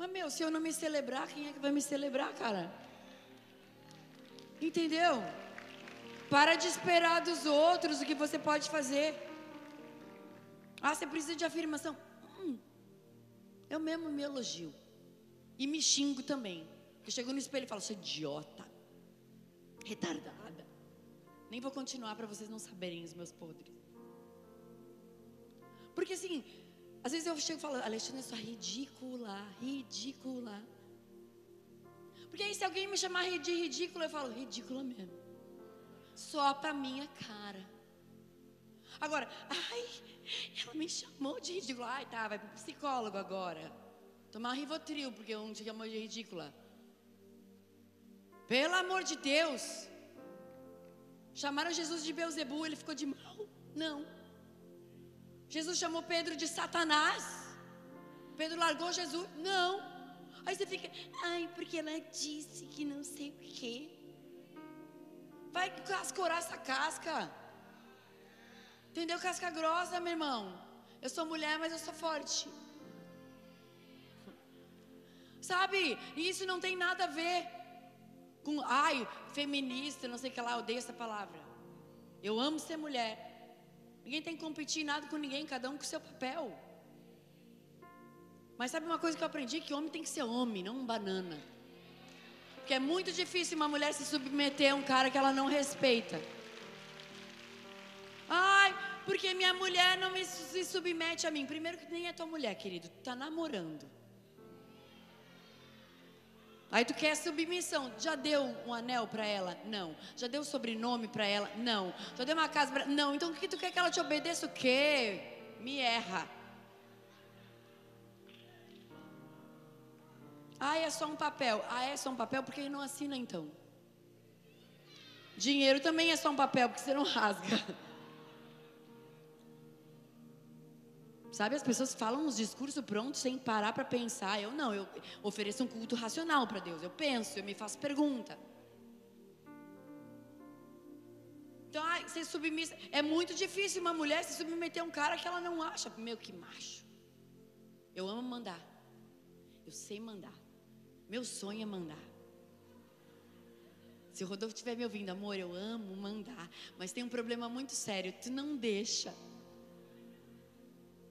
Mas, meu, se eu não me celebrar, quem é que vai me celebrar, cara? Entendeu? Para de esperar dos outros o que você pode fazer. Ah, você precisa de afirmação. Hum, eu mesmo me elogio. E me xingo também. Eu chego no espelho e falo, sou idiota. Retardada. Nem vou continuar para vocês não saberem os meus podres. Porque assim, às vezes eu chego e falo, Alexandre, só ridícula, ridícula. Porque aí se alguém me chamar de ridícula, eu falo, ridícula mesmo. Só pra minha cara. Agora, ai, ela me chamou de ridícula. Ai, tá, vai pro psicólogo agora. Tomar Rivotril, porque um te chamou de ridícula. Pelo amor de Deus. Chamaram Jesus de Beuzebu, ele ficou de mal? Não. Jesus chamou Pedro de Satanás. Pedro largou Jesus? Não. Aí você fica, ai, porque ela disse que não sei o quê. Vai cascorar essa casca. Entendeu? Casca grossa, meu irmão. Eu sou mulher, mas eu sou forte. Sabe? E isso não tem nada a ver com, ai, feminista, não sei o que lá, odeio essa palavra. Eu amo ser mulher. Ninguém tem que competir nada com ninguém, cada um com seu papel. Mas sabe uma coisa que eu aprendi? Que homem tem que ser homem, não um banana. Porque é muito difícil uma mulher se submeter a um cara que ela não respeita. Ai, porque minha mulher não me se submete a mim. Primeiro que nem é tua mulher, querido. Tu tá namorando. Aí tu quer submissão. Já deu um anel para ela? Não. Já deu sobrenome para ela? Não. Já deu uma casa para Não. Então o que tu quer que ela te obedeça o quê? Me erra. Ah, é só um papel. Ah, é só um papel porque ele não assina então. Dinheiro também é só um papel porque você não rasga. Sabe, as pessoas falam uns discursos prontos sem parar para pensar. Eu não, eu ofereço um culto racional para Deus. Eu penso, eu me faço pergunta. Então, ai, ser submissa. É muito difícil uma mulher se submeter a um cara que ela não acha. Meu, que macho. Eu amo mandar. Eu sei mandar. Meu sonho é mandar. Se o Rodolfo estiver me ouvindo, amor, eu amo mandar. Mas tem um problema muito sério. Tu não deixa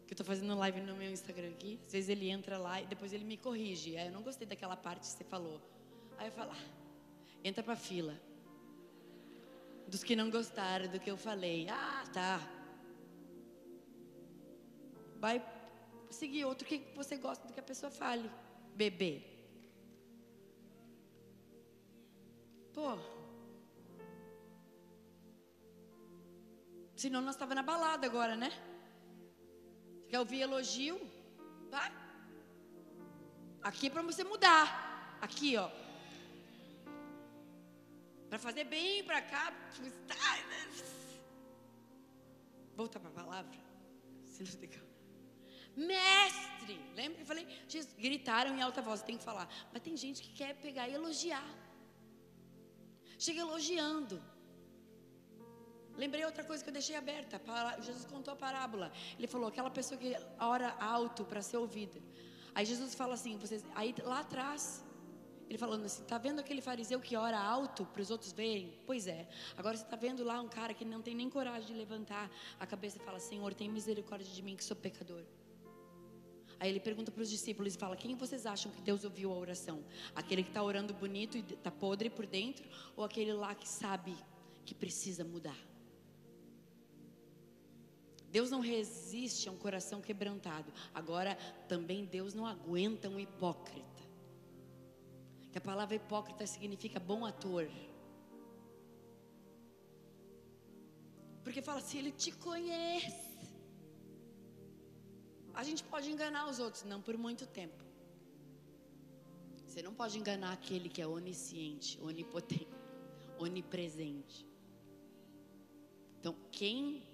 que eu tô fazendo live no meu Instagram aqui. Às vezes ele entra lá e depois ele me corrige. Aí eu não gostei daquela parte que você falou. Aí eu falo, ah, entra pra fila. Dos que não gostaram do que eu falei. Ah, tá. Vai seguir outro que você gosta do que a pessoa fale. Bebê. Pô. Senão nós estava na balada agora, né? Quer ouvir elogio? Vai. Aqui é para você mudar. Aqui, ó. Para fazer bem para cá. Voltar para a palavra. Mestre, lembra que eu falei? Gritaram em alta voz, tem que falar. Mas tem gente que quer pegar e elogiar. Chega elogiando. Lembrei outra coisa que eu deixei aberta. Jesus contou a parábola. Ele falou: aquela pessoa que ora alto para ser ouvida. Aí Jesus fala assim: vocês, aí lá atrás, ele falando assim: tá vendo aquele fariseu que ora alto para os outros verem? Pois é. Agora você está vendo lá um cara que não tem nem coragem de levantar a cabeça e fala: Senhor, tem misericórdia de mim que sou pecador. Aí ele pergunta para os discípulos e fala: Quem vocês acham que Deus ouviu a oração? Aquele que está orando bonito e está podre por dentro? Ou aquele lá que sabe que precisa mudar? Deus não resiste a um coração quebrantado. Agora, também Deus não aguenta um hipócrita. Que a palavra hipócrita significa bom ator. Porque fala assim, ele te conhece. A gente pode enganar os outros, não por muito tempo. Você não pode enganar aquele que é onisciente, onipotente, onipresente. Então, quem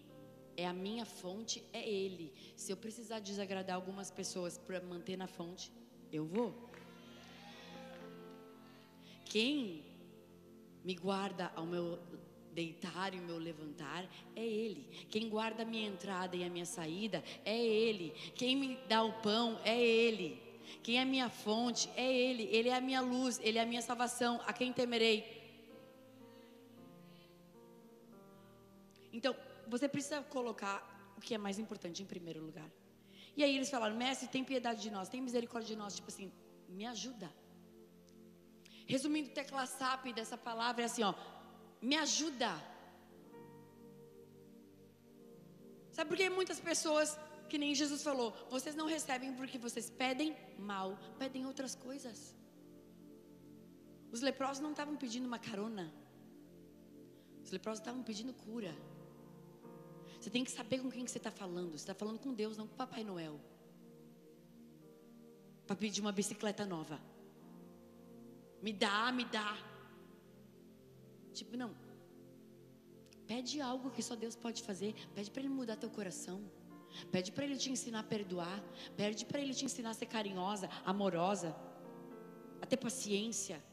é a minha fonte, é Ele. Se eu precisar desagradar algumas pessoas para manter na fonte, eu vou. Quem me guarda ao meu deitar e o meu levantar é Ele. Quem guarda a minha entrada e a minha saída é Ele. Quem me dá o pão é Ele. Quem é a minha fonte é Ele. Ele é a minha luz, Ele é a minha salvação. A quem temerei? Então, você precisa colocar o que é mais importante em primeiro lugar. E aí eles falaram, mestre, tem piedade de nós, tem misericórdia de nós. Tipo assim, me ajuda. Resumindo, tecla SAP dessa palavra é assim, ó, me ajuda. Sabe por que muitas pessoas, que nem Jesus falou, vocês não recebem porque vocês pedem mal, pedem outras coisas. Os leprosos não estavam pedindo uma carona. Os leprosos estavam pedindo cura. Você tem que saber com quem que você está falando. Você está falando com Deus, não com Papai Noel. Para pedir uma bicicleta nova. Me dá, me dá. Tipo, não. Pede algo que só Deus pode fazer. Pede para Ele mudar teu coração. Pede para Ele te ensinar a perdoar. Pede para Ele te ensinar a ser carinhosa, amorosa, a ter paciência.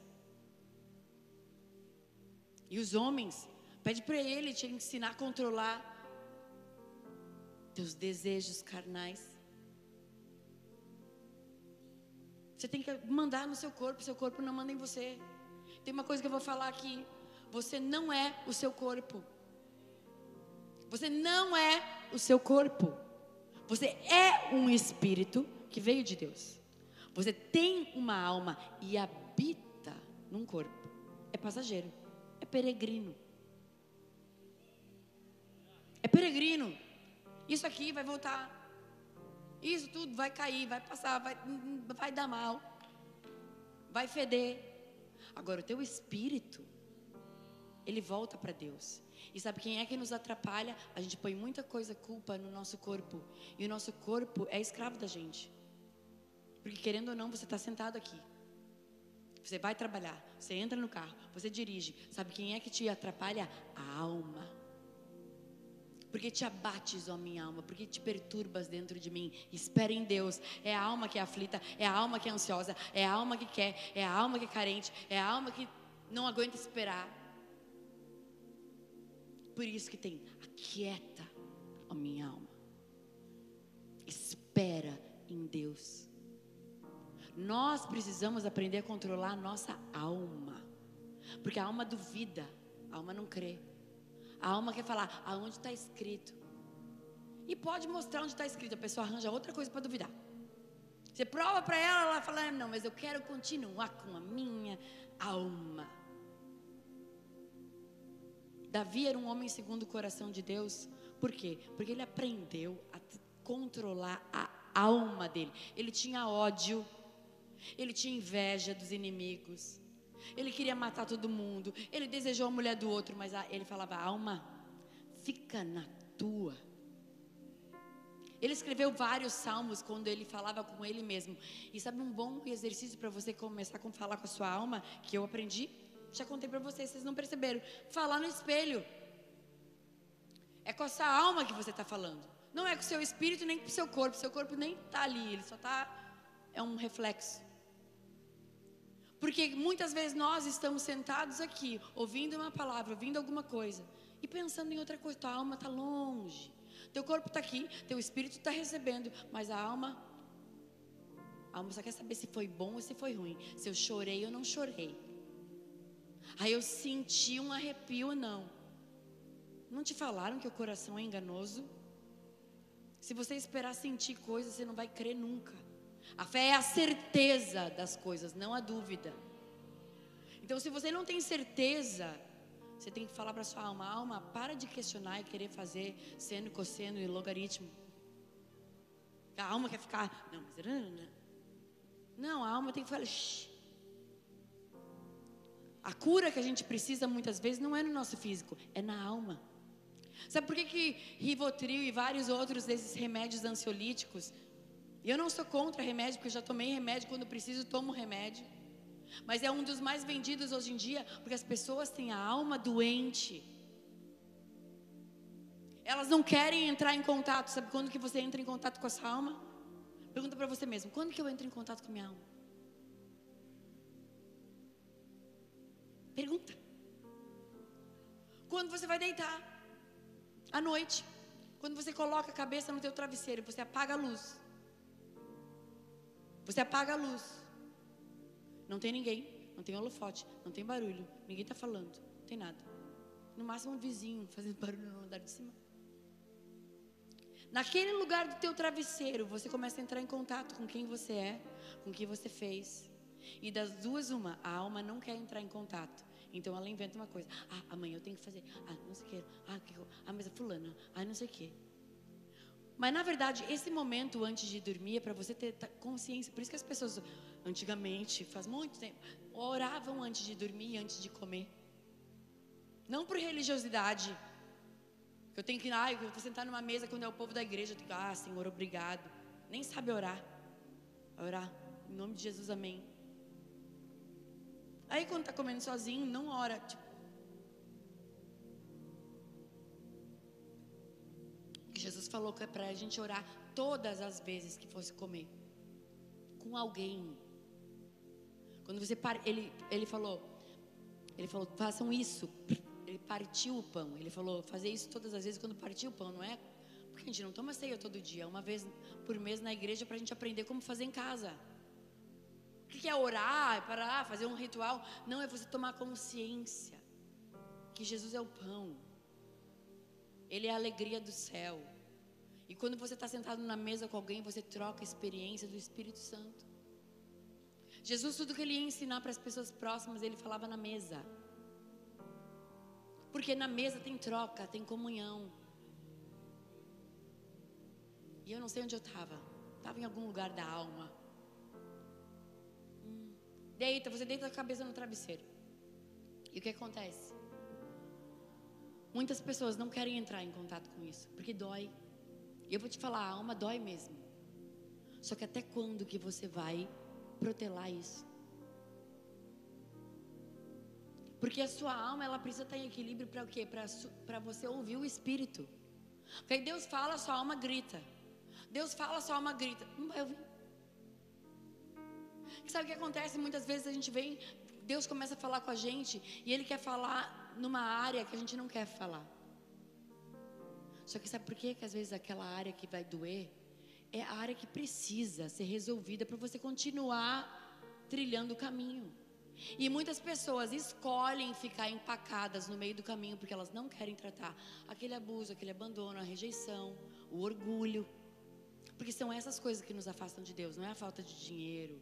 E os homens, pede para Ele te ensinar a controlar teus desejos carnais. Você tem que mandar no seu corpo, seu corpo não manda em você. Tem uma coisa que eu vou falar aqui. Você não é o seu corpo. Você não é o seu corpo. Você é um espírito que veio de Deus. Você tem uma alma e habita num corpo. É passageiro, é peregrino. É peregrino. Isso aqui vai voltar. Isso tudo vai cair, vai passar, vai, vai dar mal. Vai feder. Agora, o teu espírito, ele volta para Deus. E sabe quem é que nos atrapalha? A gente põe muita coisa, culpa no nosso corpo. E o nosso corpo é escravo da gente. Porque querendo ou não, você está sentado aqui. Você vai trabalhar, você entra no carro, você dirige. Sabe quem é que te atrapalha? A alma. Porque te abates, ó minha alma, porque te perturbas dentro de mim. Espera em Deus. É a alma que é aflita, é a alma que é ansiosa, é a alma que quer, é a alma que é carente, é a alma que não aguenta esperar. Por isso que tem, aquieta, ó minha alma. Espera em Deus. Nós precisamos aprender a controlar a nossa alma. Porque a alma duvida, a alma não crê. A alma quer falar aonde está escrito. E pode mostrar onde está escrito. A pessoa arranja outra coisa para duvidar. Você prova para ela, ela fala: não, mas eu quero continuar com a minha alma. Davi era um homem segundo o coração de Deus. Por quê? Porque ele aprendeu a controlar a alma dele. Ele tinha ódio, ele tinha inveja dos inimigos, ele queria matar todo mundo, ele desejou a mulher do outro, mas ele falava: alma, fica na tua. Ele escreveu vários salmos quando ele falava com ele mesmo. E sabe um bom exercício para você começar a falar com a sua alma, que eu aprendi? Já contei para vocês, vocês não perceberam. Falar no espelho. É com a sua alma que você está falando. Não é com o seu espírito nem com o seu corpo. Seu corpo nem está ali, ele só está. É um reflexo. Porque muitas vezes nós estamos sentados aqui, ouvindo uma palavra, ouvindo alguma coisa, e pensando em outra coisa. Tua alma está longe. Teu corpo está aqui, teu espírito está recebendo, mas a alma. A alma só quer saber se foi bom ou se foi ruim. Se eu chorei ou não chorei. Aí eu senti um arrepio ou não. Não te falaram que o coração é enganoso? Se você esperar sentir coisas, você não vai crer nunca. A fé é a certeza das coisas, não a dúvida. Então, se você não tem certeza, você tem que falar para sua alma: alma, para de questionar e querer fazer seno, cosseno e logaritmo. A alma quer ficar. Não, mas. Não, a alma tem que falar. Shh. A cura que a gente precisa muitas vezes não é no nosso físico, é na alma. Sabe por que, que Rivotril e vários outros desses remédios ansiolíticos? E eu não sou contra remédio, porque eu já tomei remédio quando preciso, tomo remédio. Mas é um dos mais vendidos hoje em dia, porque as pessoas têm a alma doente. Elas não querem entrar em contato. Sabe quando que você entra em contato com a sua alma? Pergunta para você mesmo: quando que eu entro em contato com a minha alma? Pergunta. Quando você vai deitar, à noite, quando você coloca a cabeça no teu travesseiro, você apaga a luz. Você apaga a luz. Não tem ninguém, não tem holofote, não tem barulho, ninguém está falando, não tem nada. No máximo um vizinho fazendo barulho no andar de cima. Naquele lugar do teu travesseiro, você começa a entrar em contato com quem você é, com o que você fez. E das duas, uma, a alma não quer entrar em contato. Então ela inventa uma coisa. Ah, amanhã eu tenho que fazer. Ah, não sei o que. Ah, que, ah mas é fulano. Ah, não sei o que. Mas na verdade, esse momento antes de dormir é para você ter consciência. Por isso que as pessoas antigamente, faz muito tempo, oravam antes de dormir, antes de comer. Não por religiosidade. Eu tenho que, ah, eu vou sentar numa mesa quando é o povo da igreja, eu tenho que, ah, Senhor, obrigado. Nem sabe orar. Orar. Em nome de Jesus, amém. Aí quando está comendo sozinho, não ora. Tipo, Jesus falou que é para a gente orar todas as vezes que fosse comer com alguém. Quando você para, ele ele falou, ele falou, façam isso. Ele partiu o pão. Ele falou, fazer isso todas as vezes quando partiu o pão, não é? Porque a gente não toma ceia todo dia, uma vez por mês na igreja para a gente aprender como fazer em casa. O que é orar, é parar, fazer um ritual? Não, é você tomar consciência que Jesus é o pão. Ele é a alegria do céu. E quando você está sentado na mesa com alguém, você troca a experiência do Espírito Santo. Jesus, tudo que ele ia ensinar para as pessoas próximas, ele falava na mesa. Porque na mesa tem troca, tem comunhão. E eu não sei onde eu estava. Estava em algum lugar da alma. Hum. Deita, você deita a cabeça no travesseiro. E o que acontece? Muitas pessoas não querem entrar em contato com isso, porque dói. E eu vou te falar, a alma dói mesmo. Só que até quando que você vai protelar isso? Porque a sua alma, ela precisa estar em equilíbrio para o quê? Para você ouvir o Espírito. Porque Deus fala, a sua alma grita. Deus fala, a sua alma grita. Não vai ouvir. Sabe o que acontece? Muitas vezes a gente vem, Deus começa a falar com a gente e Ele quer falar numa área que a gente não quer falar. Só que sabe por quê? que às vezes aquela área que vai doer é a área que precisa ser resolvida para você continuar trilhando o caminho. E muitas pessoas escolhem ficar empacadas no meio do caminho porque elas não querem tratar aquele abuso, aquele abandono, a rejeição, o orgulho. Porque são essas coisas que nos afastam de Deus, não é a falta de dinheiro,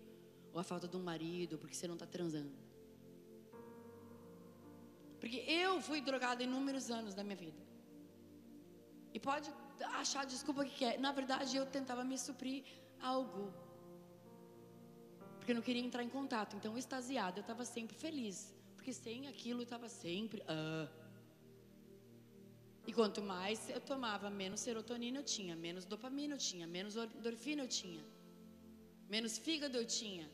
ou a falta de um marido, porque você não está transando. Porque eu fui drogada inúmeros anos da minha vida. E pode achar desculpa que quer. Na verdade, eu tentava me suprir algo. Porque eu não queria entrar em contato. Então, extasiada, eu estava sempre feliz. Porque sem aquilo, eu estava sempre. Uh. E quanto mais eu tomava, menos serotonina eu tinha, menos dopamina eu tinha, menos endorfina eu tinha, menos fígado eu tinha.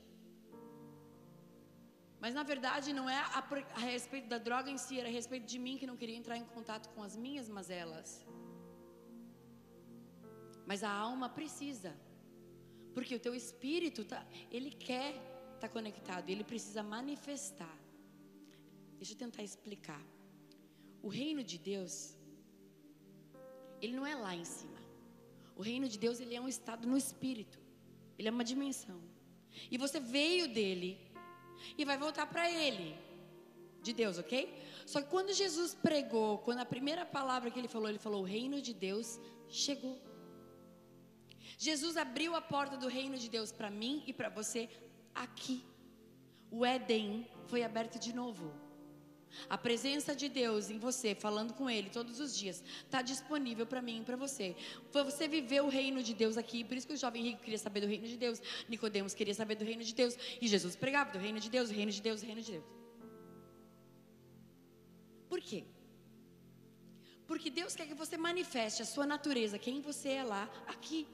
Mas na verdade não é a, a, respeito da droga em si, era a respeito de mim que não queria entrar em contato com as minhas mazelas. Mas a alma precisa. Porque o teu espírito, tá, ele quer estar tá conectado, ele precisa manifestar. Deixa eu tentar explicar. O reino de Deus, ele não é lá em cima. O reino de Deus, ele é um estado no espírito. Ele é uma dimensão. E você veio dele e vai voltar para ele. De Deus, ok? Só que quando Jesus pregou, quando a primeira palavra que ele falou, ele falou: o reino de Deus chegou. Jesus abriu a porta do reino de Deus para mim e para você aqui. O Éden foi aberto de novo. A presença de Deus em você, falando com Ele todos os dias, está disponível para mim e para você. Para você viver o reino de Deus aqui. Por isso que o jovem rico queria saber do reino de Deus. Nicodemos queria saber do reino de Deus. E Jesus pregava do reino de Deus, reino de Deus, reino de Deus. Por quê? Porque Deus quer que você manifeste a sua natureza, quem você é lá, aqui.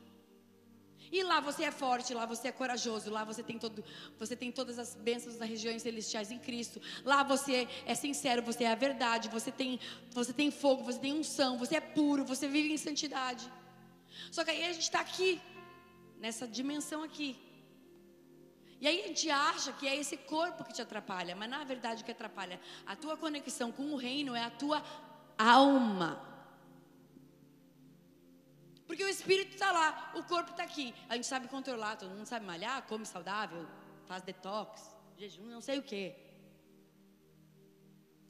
E lá você é forte, lá você é corajoso, lá você tem, todo, você tem todas as bênçãos das regiões celestiais em Cristo. Lá você é sincero, você é a verdade, você tem, você tem fogo, você tem unção, você é puro, você vive em santidade. Só que aí a gente está aqui, nessa dimensão aqui. E aí a gente acha que é esse corpo que te atrapalha, mas na verdade o que atrapalha a tua conexão com o reino é a tua alma. Porque o espírito está lá, o corpo está aqui. A gente sabe controlar, todo mundo sabe malhar, come saudável, faz detox, jejum, não sei o quê.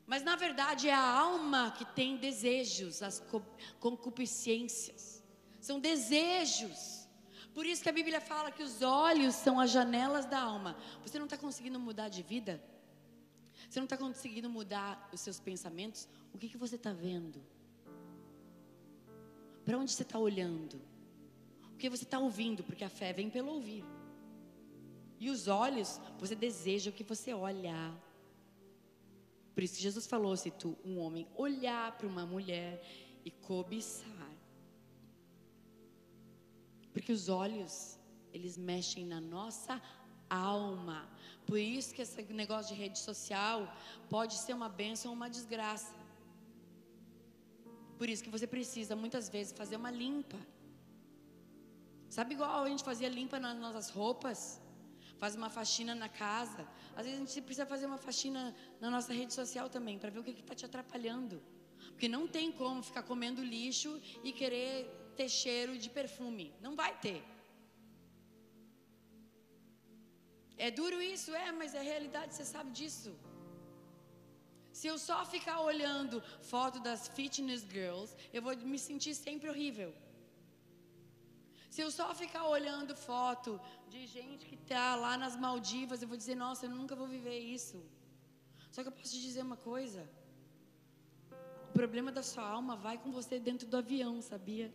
Mas na verdade é a alma que tem desejos, as concupiscências. São desejos. Por isso que a Bíblia fala que os olhos são as janelas da alma. Você não está conseguindo mudar de vida? Você não está conseguindo mudar os seus pensamentos? O que, que você está vendo? Para onde você está olhando? O que você está ouvindo? Porque a fé vem pelo ouvir. E os olhos, você deseja o que você olha. Por isso Jesus falou: se tu, um homem, olhar para uma mulher e cobiçar. Porque os olhos, eles mexem na nossa alma. Por isso que esse negócio de rede social pode ser uma bênção ou uma desgraça. Por isso que você precisa muitas vezes fazer uma limpa. Sabe igual a gente fazia limpa nas nossas roupas? Faz uma faxina na casa. Às vezes a gente precisa fazer uma faxina na nossa rede social também, para ver o que está te atrapalhando. Porque não tem como ficar comendo lixo e querer ter cheiro de perfume. Não vai ter. É duro isso, é, mas é realidade, você sabe disso. Se eu só ficar olhando foto das fitness girls, eu vou me sentir sempre horrível. Se eu só ficar olhando foto de gente que está lá nas Maldivas, eu vou dizer, nossa, eu nunca vou viver isso. Só que eu posso te dizer uma coisa. O problema da sua alma vai com você dentro do avião, sabia?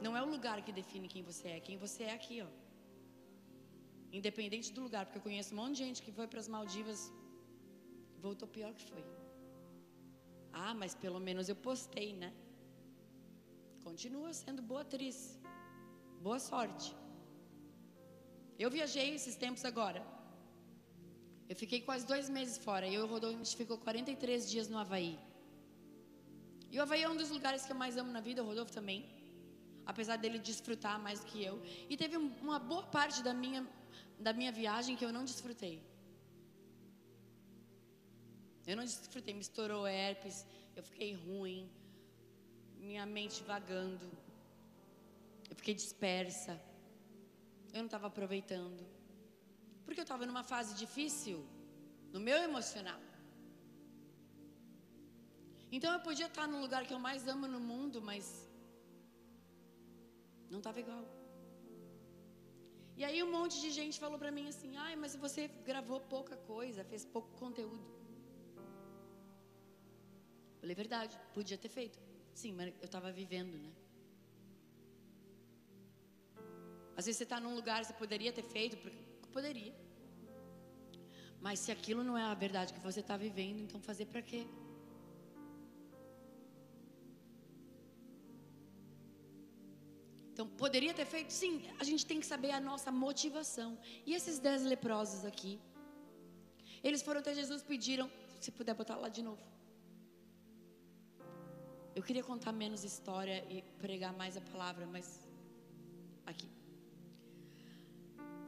Não é o lugar que define quem você é, quem você é aqui, ó. Independente do lugar, porque eu conheço um monte de gente que foi para as Maldivas, voltou pior que foi. Ah, mas pelo menos eu postei, né? Continua sendo boa atriz. Boa sorte. Eu viajei esses tempos agora. Eu fiquei quase dois meses fora. Eu e o Rodolfo, a gente ficou 43 dias no Havaí. E o Havaí é um dos lugares que eu mais amo na vida, o Rodolfo também. Apesar dele desfrutar mais do que eu. E teve uma boa parte da minha, da minha viagem que eu não desfrutei. Eu não desfrutei, me estourou herpes, eu fiquei ruim, minha mente vagando, eu fiquei dispersa, eu não estava aproveitando, porque eu estava numa fase difícil, no meu emocional. Então eu podia estar no lugar que eu mais amo no mundo, mas não estava igual. E aí um monte de gente falou para mim assim: "Ai, mas você gravou pouca coisa, fez pouco conteúdo". Falei, verdade, podia ter feito. Sim, mas eu estava vivendo, né? Às vezes você está num lugar, você poderia ter feito, porque poderia. Mas se aquilo não é a verdade que você está vivendo, então fazer para quê? Então, poderia ter feito? Sim, a gente tem que saber a nossa motivação. E esses dez leprosos aqui, eles foram até Jesus pediram, se puder botar lá de novo. Eu queria contar menos história e pregar mais a palavra, mas aqui.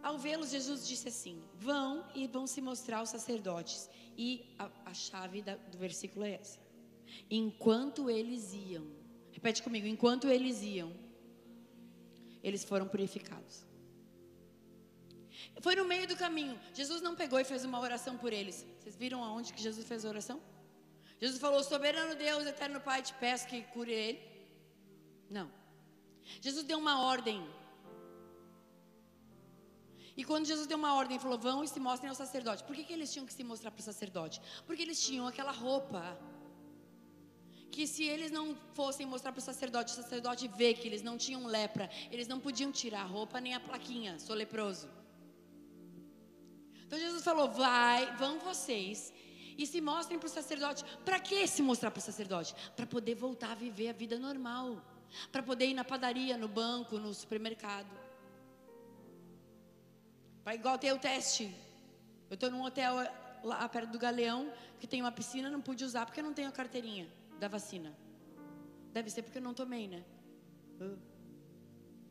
Ao vê-los, Jesus disse assim: Vão e vão se mostrar aos sacerdotes. E a, a chave da, do versículo é essa. Enquanto eles iam, repete comigo: enquanto eles iam, eles foram purificados. Foi no meio do caminho. Jesus não pegou e fez uma oração por eles. Vocês viram aonde que Jesus fez a oração? Jesus falou: Soberano Deus, eterno Pai, te peço que cure ele. Não. Jesus deu uma ordem. E quando Jesus deu uma ordem, falou: Vão e se mostrem ao sacerdote. Por que, que eles tinham que se mostrar para o sacerdote? Porque eles tinham aquela roupa. Que se eles não fossem mostrar para o sacerdote, o sacerdote vê que eles não tinham lepra, eles não podiam tirar a roupa nem a plaquinha, sou leproso. Então Jesus falou: Vai, vão vocês e se mostrem para o sacerdote. Para que se mostrar para o sacerdote? Para poder voltar a viver a vida normal. Para poder ir na padaria, no banco, no supermercado. Para igual ter o teste. Eu estou num hotel lá perto do Galeão, que tem uma piscina, não pude usar porque não tenho a carteirinha da vacina. Deve ser porque eu não tomei, né? Uh,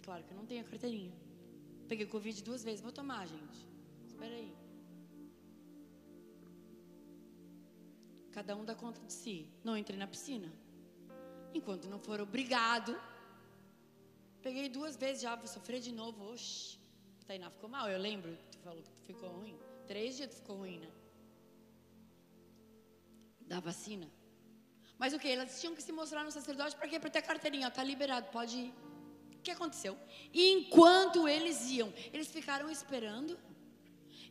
claro que eu não tenho a carteirinha. Peguei Covid duas vezes. Vou tomar, gente. Espera aí. Cada um dá conta de si. Não entrei na piscina. Enquanto não for obrigado. Peguei duas vezes já, vou sofrer de novo. Oxi. Tainá ficou mal, eu lembro. Tu falou que ficou ruim. Três dias tu ficou ruim, né? Da vacina. Mas o que? Elas tinham que se mostrar no sacerdote para quê? Para ter carteirinha. Tá liberado, pode ir. O que aconteceu? Enquanto eles iam, eles ficaram esperando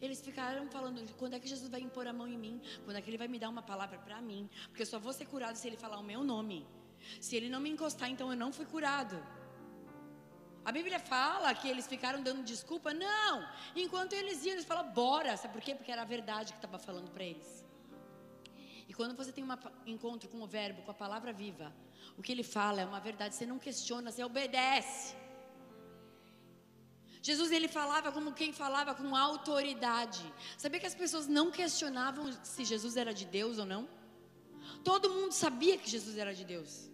eles ficaram falando: quando é que Jesus vai impor a mão em mim? Quando é que ele vai me dar uma palavra para mim? Porque eu só vou ser curado se ele falar o meu nome. Se ele não me encostar, então eu não fui curado. A Bíblia fala que eles ficaram dando desculpa. Não! Enquanto eles iam, eles falam, bora. Sabe por quê? Porque era a verdade que estava falando para eles. E quando você tem um encontro com o Verbo, com a palavra viva, o que ele fala é uma verdade. Você não questiona, você obedece. Jesus ele falava como quem falava com autoridade. Sabia que as pessoas não questionavam se Jesus era de Deus ou não? Todo mundo sabia que Jesus era de Deus.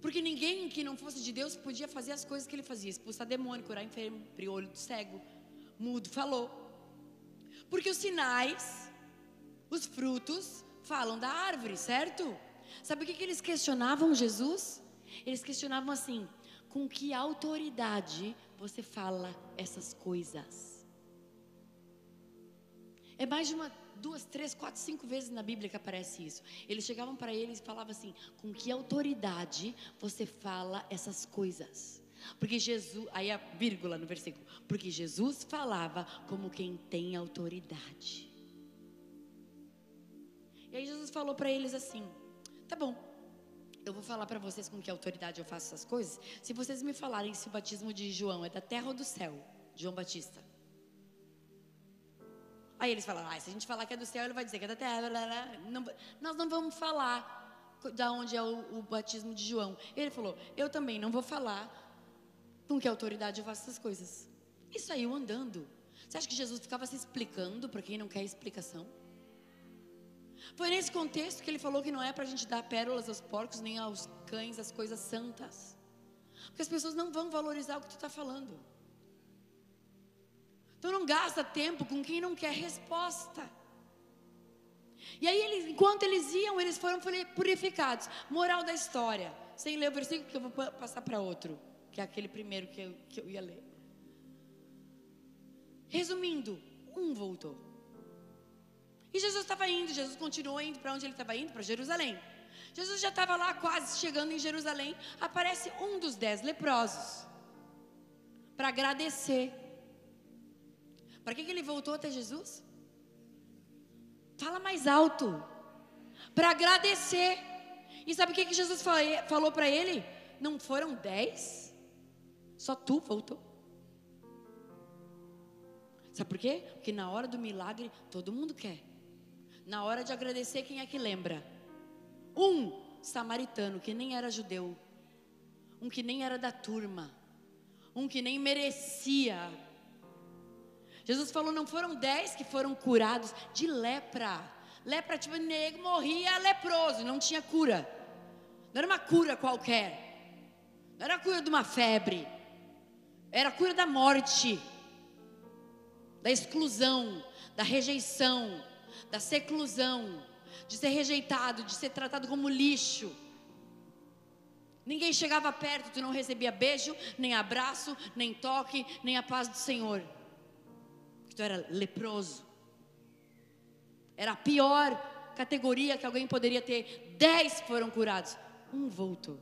Porque ninguém que não fosse de Deus podia fazer as coisas que ele fazia: expulsar demônio, curar enfermo, abrir olho do cego, mudo, falou. Porque os sinais, os frutos, falam da árvore, certo? Sabe o que, que eles questionavam Jesus? Eles questionavam assim: com que autoridade você fala essas coisas? É mais de uma duas, três, quatro, cinco vezes na Bíblia que aparece isso. Eles chegavam para eles e falavam assim: com que autoridade você fala essas coisas? Porque Jesus, aí a vírgula no versículo, porque Jesus falava como quem tem autoridade. E aí Jesus falou para eles assim: tá bom, eu vou falar para vocês com que autoridade eu faço essas coisas. Se vocês me falarem se o batismo de João é da terra ou do céu, João Batista. Aí eles falam, ah, se a gente falar que é do céu, ele vai dizer que é da terra. Não, nós não vamos falar da onde é o, o, batismo de João. Ele falou, eu também não vou falar com que autoridade eu faço essas coisas. E saiu andando. Você acha que Jesus ficava se explicando para quem não quer explicação? Foi nesse contexto que ele falou que não é para a gente dar pérolas aos porcos, nem aos cães, as coisas santas. Porque as pessoas não vão valorizar o que tu está falando. Então não gasta tempo com quem não quer resposta. E aí, eles, enquanto eles iam, eles foram purificados. Moral da história. Sem ler o versículo, que eu vou passar para outro, que é aquele primeiro que eu, que eu ia ler. Resumindo, um voltou. E Jesus estava indo, Jesus continuou indo para onde ele estava indo? Para Jerusalém. Jesus já estava lá, quase chegando em Jerusalém. Aparece um dos dez leprosos para agradecer. Para que, que ele voltou até Jesus? Fala mais alto. Para agradecer. E sabe o que, que Jesus falou para ele? Não foram dez? Só tu voltou. Sabe por quê? Porque na hora do milagre todo mundo quer. Na hora de agradecer, quem é que lembra? Um samaritano que nem era judeu, um que nem era da turma, um que nem merecia Jesus falou: não foram dez que foram curados de lepra. Lepra, tipo, negro morria leproso, não tinha cura. Não era uma cura qualquer. Não era a cura de uma febre. Era a cura da morte, da exclusão, da rejeição, da seclusão, de ser rejeitado, de ser tratado como lixo. Ninguém chegava perto, tu não recebia beijo, nem abraço, nem toque, nem a paz do Senhor tu era leproso. Era a pior categoria que alguém poderia ter. Dez foram curados, um voltou.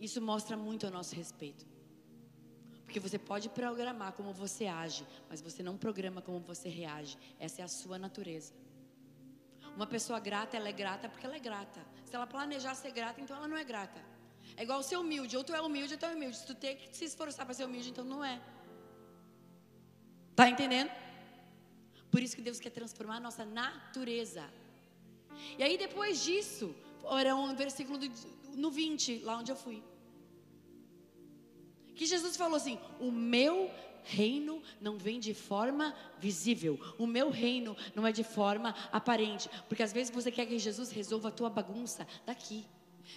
Isso mostra muito a nosso respeito. Porque você pode programar como você age, mas você não programa como você reage. Essa é a sua natureza. Uma pessoa grata, ela é grata porque ela é grata. Se ela planejar ser grata, então ela não é grata. É igual ser humilde. Ou tu é humilde ou tu é humilde. Se tu tem que se esforçar para ser humilde, então não é. Tá entendendo? Por isso que Deus quer transformar a nossa natureza. E aí depois disso, era um versículo do, no 20, lá onde eu fui. Que Jesus falou assim: O meu reino não vem de forma visível. O meu reino não é de forma aparente. Porque às vezes você quer que Jesus resolva a tua bagunça daqui.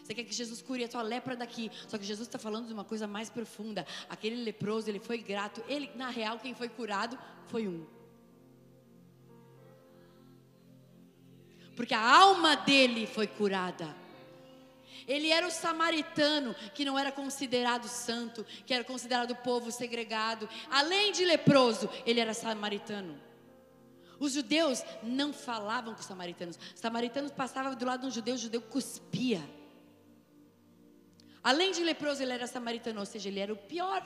Você quer que Jesus cure a tua lepra daqui. Só que Jesus está falando de uma coisa mais profunda. Aquele leproso, ele foi grato. Ele, na real, quem foi curado foi um. Porque a alma dele foi curada. Ele era o samaritano que não era considerado santo, que era considerado povo segregado. Além de leproso, ele era samaritano. Os judeus não falavam com os samaritanos. Os samaritanos passavam do lado de um judeu, o judeu cuspia. Além de leproso, ele era samaritano, ou seja, ele era o pior.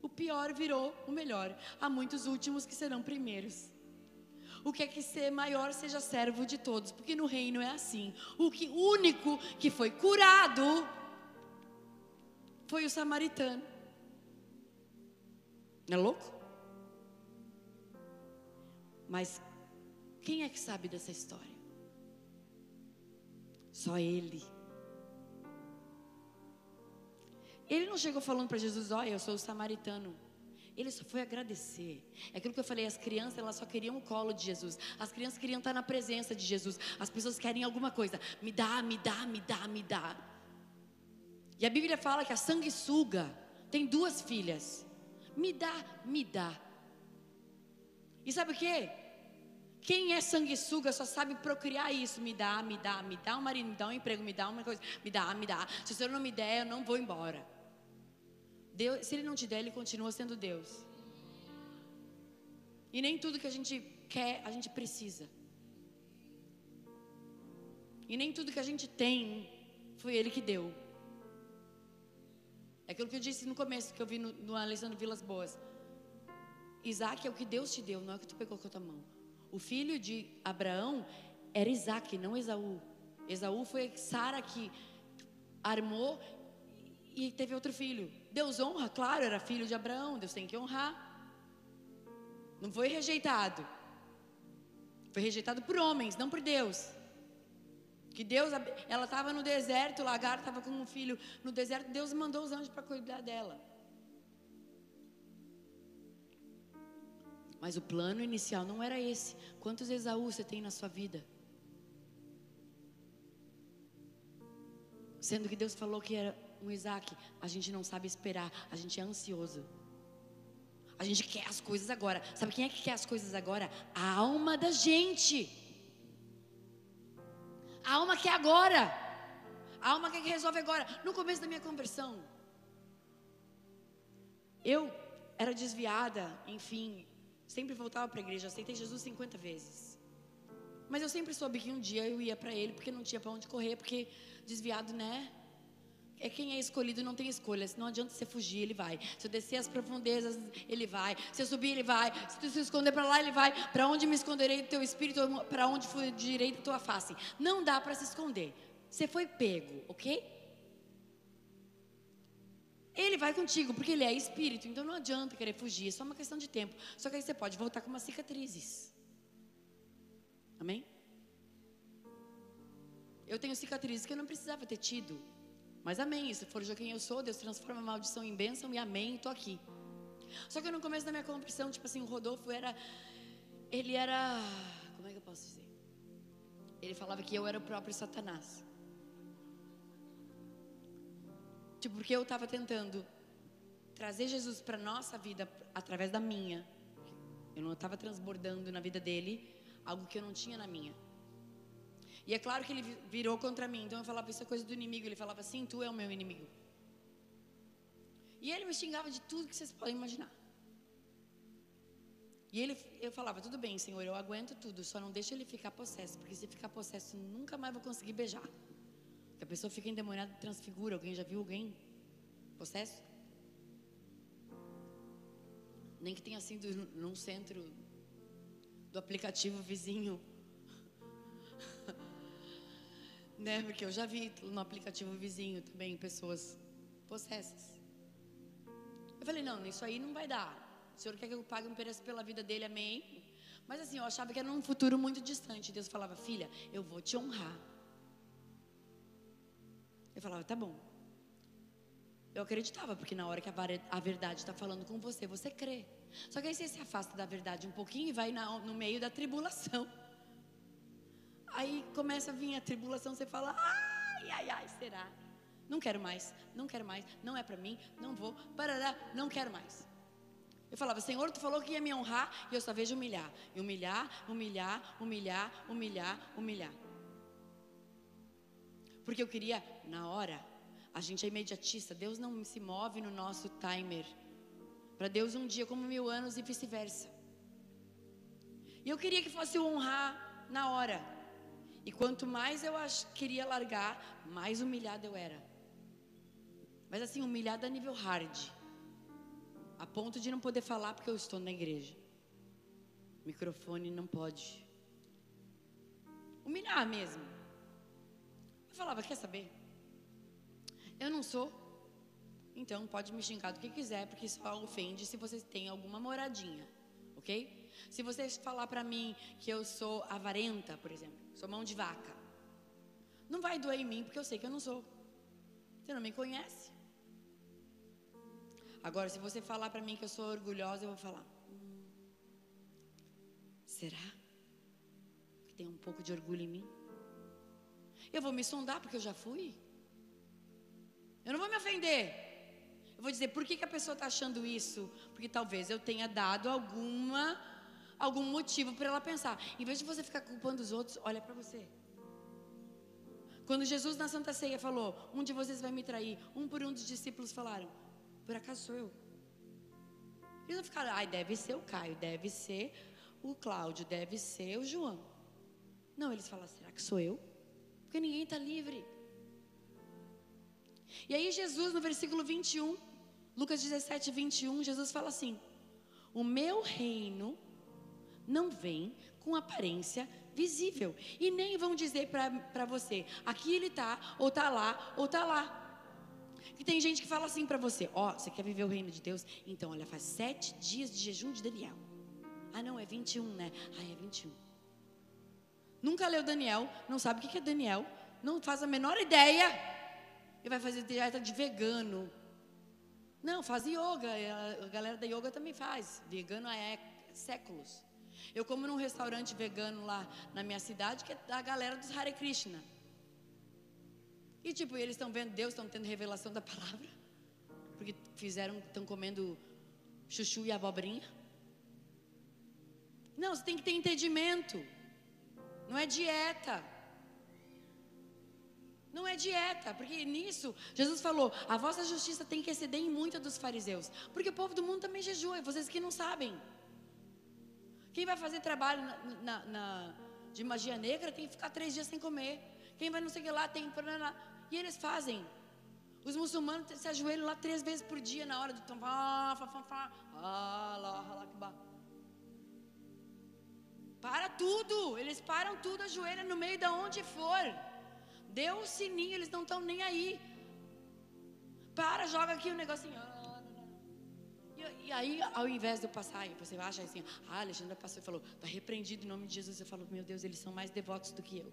O pior virou o melhor. Há muitos últimos que serão primeiros. O que é que ser maior seja servo de todos, porque no reino é assim. O que único que foi curado foi o samaritano. Não é louco? Mas quem é que sabe dessa história? Só ele. Ele não chegou falando para Jesus: Olha, eu sou o samaritano. Ele só foi agradecer. É aquilo que eu falei, as crianças elas só queriam o colo de Jesus. As crianças queriam estar na presença de Jesus. As pessoas querem alguma coisa. Me dá, me dá, me dá, me dá. E a Bíblia fala que a sanguessuga tem duas filhas. Me dá, me dá. E sabe o que? Quem é sanguessuga só sabe procriar isso. Me dá, me dá, me dá um marido, me dá um emprego, me dá uma coisa. Me dá, me dá. Se o Senhor não me der, eu não vou embora. Deus, se Ele não te der, Ele continua sendo Deus. E nem tudo que a gente quer, a gente precisa. E nem tudo que a gente tem foi Ele que deu. É aquilo que eu disse no começo, que eu vi no, no Alessandro Vilas Boas. Isaac é o que Deus te deu, não é o que tu pegou com a tua mão. O filho de Abraão era Isaac, não Esaú. Esaú foi Sara que armou e teve outro filho. Deus honra, claro, era filho de Abraão, Deus tem que honrar. Não foi rejeitado. Foi rejeitado por homens, não por Deus. Que Deus, ela estava no deserto, Lagar estava com um filho no deserto, Deus mandou os anjos para cuidar dela. Mas o plano inicial não era esse. Quantos Esaú você tem na sua vida? Sendo que Deus falou que era um Isaac, a gente não sabe esperar, a gente é ansioso. A gente quer as coisas agora. Sabe quem é que quer as coisas agora? A alma da gente. A alma quer agora. A alma quer que resolve agora. No começo da minha conversão, eu era desviada, enfim, sempre voltava para a igreja, aceitei Jesus 50 vezes. Mas eu sempre soube que um dia eu ia para ele, porque não tinha para onde correr, porque desviado, né? É quem é escolhido não tem escolha. Se não adianta você fugir, ele vai. Se eu descer as profundezas, ele vai. Se eu subir, ele vai. Se tu se esconder para lá, ele vai. Para onde me esconderei do teu espírito? Para onde fugirei da tua face? Não dá para se esconder. Você foi pego, ok? Ele vai contigo, porque ele é espírito. Então não adianta querer fugir. É só uma questão de tempo. Só que aí você pode voltar com umas cicatrizes. Amém? Eu tenho cicatrizes que eu não precisava ter tido. Mas amém, se for quem eu sou, Deus transforma a maldição em bênção e amém, estou aqui. Só que no começo da minha conversão, tipo assim, o Rodolfo era. Ele era. Como é que eu posso dizer? Ele falava que eu era o próprio Satanás. Tipo, porque eu estava tentando trazer Jesus para nossa vida através da minha. Eu não estava transbordando na vida dele algo que eu não tinha na minha. E é claro que ele virou contra mim. Então eu falava, isso é coisa do inimigo. Ele falava assim, tu é o meu inimigo. E ele me xingava de tudo que vocês podem imaginar. E ele, eu falava, tudo bem, Senhor, eu aguento tudo, só não deixa ele ficar possesso, porque se ficar possesso, nunca mais vou conseguir beijar. Porque a pessoa fica endemoniada transfigura. Alguém já viu alguém possesso? Nem que tenha sido num centro do aplicativo vizinho né? Porque eu já vi no aplicativo vizinho também pessoas possessas. Eu falei, não, isso aí não vai dar. O senhor quer que eu pague um preço pela vida dele, amém? Mas assim, eu achava que era num futuro muito distante. Deus falava, filha, eu vou te honrar. Eu falava, tá bom. Eu acreditava, porque na hora que a verdade está falando com você, você crê. Só que aí você se afasta da verdade um pouquinho e vai no meio da tribulação. Aí começa a vir a tribulação, você fala, ai, ai, ai, será? Não quero mais, não quero mais, não é para mim, não vou, parará, não quero mais. Eu falava, Senhor, tu falou que ia me honrar e eu só vejo humilhar. E humilhar, humilhar, humilhar, humilhar, humilhar. Porque eu queria, na hora, a gente é imediatista, Deus não se move no nosso timer. Para Deus um dia como mil anos e vice-versa. E eu queria que fosse honrar na hora. E quanto mais eu queria largar, mais humilhada eu era. Mas assim, humilhada a nível hard. A ponto de não poder falar porque eu estou na igreja. O microfone não pode. Humilhar mesmo. Eu falava, quer saber? Eu não sou. Então pode me xingar do que quiser, porque só ofende se vocês têm alguma moradinha. Ok? Se você falar para mim que eu sou avarenta, por exemplo, sou mão de vaca, não vai doer em mim porque eu sei que eu não sou. Você não me conhece. Agora, se você falar para mim que eu sou orgulhosa, eu vou falar: hum, será que tem um pouco de orgulho em mim? Eu vou me sondar porque eu já fui. Eu não vou me ofender. Eu vou dizer, por que, que a pessoa está achando isso? Porque talvez eu tenha dado alguma algum motivo para ela pensar. Em vez de você ficar culpando os outros, olha para você. Quando Jesus na Santa Ceia falou: Um de vocês vai me trair, um por um dos discípulos falaram: Por acaso sou eu? Eles não ficaram, ai, deve ser o Caio, deve ser o Cláudio, deve ser o João. Não, eles falam, será que sou eu? Porque ninguém está livre. E aí Jesus, no versículo 21, Lucas 17, 21, Jesus fala assim: O meu reino não vem com aparência visível. E nem vão dizer para você, aqui ele está, ou está lá, ou está lá. E tem gente que fala assim para você: Ó, oh, você quer viver o reino de Deus? Então, olha, faz sete dias de jejum de Daniel. Ah, não, é 21, né? Ah, é 21. Nunca leu Daniel, não sabe o que é Daniel, não faz a menor ideia. E vai fazer dieta de vegano. Não, faz yoga. A galera da yoga também faz. Vegano é séculos. Eu como num restaurante vegano lá na minha cidade, que é da galera dos Hare Krishna. E tipo, eles estão vendo Deus, estão tendo revelação da palavra. Porque fizeram, estão comendo chuchu e abobrinha. Não, você tem que ter entendimento. Não é dieta. Não é dieta, porque nisso Jesus falou: a vossa justiça tem que exceder em muita dos fariseus, porque o povo do mundo também jejua, vocês que não sabem. Quem vai fazer trabalho na, na, na, de magia negra tem que ficar três dias sem comer. Quem vai não sei o que lá tem. E eles fazem. Os muçulmanos se ajoelham lá três vezes por dia na hora do. Para tudo. Eles param tudo, ajoelham no meio de onde for. Deu o sininho, eles não estão nem aí. Para, joga aqui o um negocinho. E, aí, ao invés de eu passar, você acha assim, ah, a Alexandra passou e falou, está repreendido em nome de Jesus. Eu falo, meu Deus, eles são mais devotos do que eu.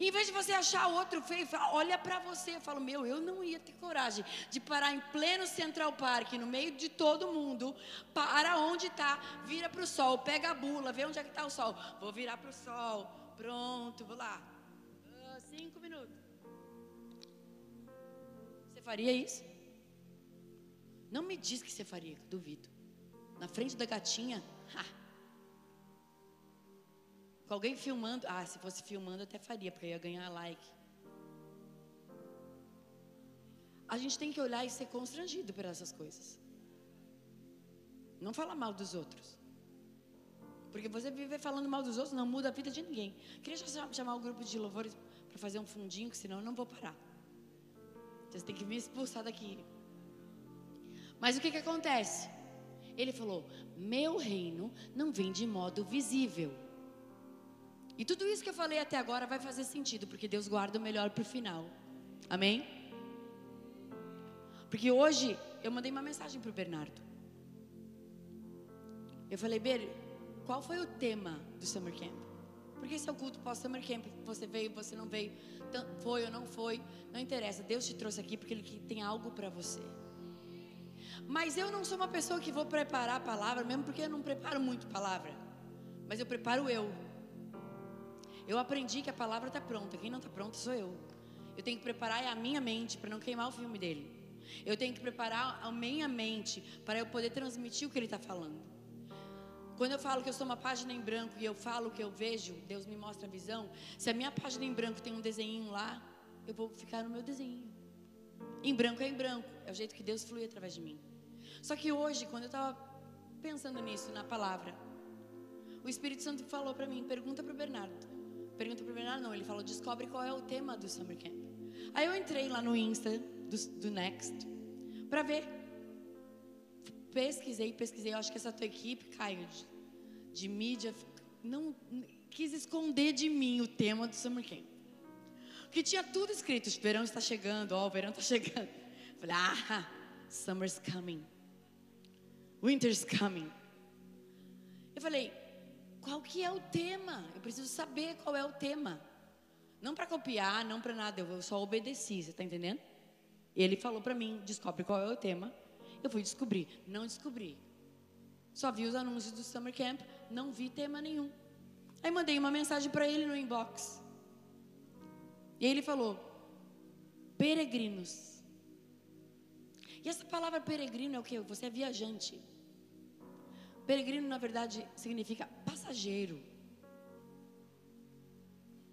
Em vez de você achar outro feio, olha para você. Eu falo, meu, eu não ia ter coragem de parar em pleno Central Park, no meio de todo mundo, para onde está, vira para o sol, pega a bula, vê onde é que está o sol. Vou virar para o sol, pronto, vou lá. Uh, cinco minutos. Você faria isso? Não me diz que você faria, duvido. Na frente da gatinha, ha. Com alguém filmando, ah, se fosse filmando até faria, porque eu ia ganhar like. A gente tem que olhar e ser constrangido por essas coisas. Não falar mal dos outros. Porque você viver falando mal dos outros não muda a vida de ninguém. Queria chamar o grupo de louvores para fazer um fundinho, que senão eu não vou parar. Vocês têm que me expulsar daqui. Mas o que, que acontece? Ele falou: Meu reino não vem de modo visível. E tudo isso que eu falei até agora vai fazer sentido, porque Deus guarda o melhor para o final. Amém? Porque hoje eu mandei uma mensagem para o Bernardo. Eu falei, Ber, qual foi o tema do Summer Camp? Porque esse é o culto pós-Summer Camp. Você veio, você não veio, foi ou não foi, não interessa. Deus te trouxe aqui porque Ele tem algo para você. Mas eu não sou uma pessoa que vou preparar a palavra, mesmo porque eu não preparo muito palavra. Mas eu preparo eu. Eu aprendi que a palavra está pronta. Quem não está pronto sou eu. Eu tenho que preparar a minha mente para não queimar o filme dele. Eu tenho que preparar a minha mente para eu poder transmitir o que ele está falando. Quando eu falo que eu sou uma página em branco e eu falo o que eu vejo, Deus me mostra a visão. Se a minha página em branco tem um desenho lá, eu vou ficar no meu desenho. Em branco é em branco. É o jeito que Deus flui através de mim. Só que hoje, quando eu estava pensando nisso, na palavra, o Espírito Santo falou para mim: pergunta para o Bernardo. Pergunta para o Bernardo, não. Ele falou: descobre qual é o tema do Summer Camp. Aí eu entrei lá no Insta do, do Next para ver. Pesquisei, pesquisei. Eu acho que essa tua equipe, Caio, de, de mídia, não quis esconder de mim o tema do Summer Camp. Porque tinha tudo escrito: verão está chegando, ó, o verão está chegando. Falei, ah, summer's coming. Winter's coming. Eu falei, qual que é o tema? Eu preciso saber qual é o tema. Não para copiar, não para nada, eu só obedeci, você está entendendo? Ele falou para mim, descobre qual é o tema. Eu fui descobrir, não descobri. Só vi os anúncios do Summer Camp, não vi tema nenhum. Aí mandei uma mensagem para ele no inbox. E ele falou: peregrinos. E essa palavra peregrino é o que? Você é viajante. Peregrino, na verdade, significa passageiro.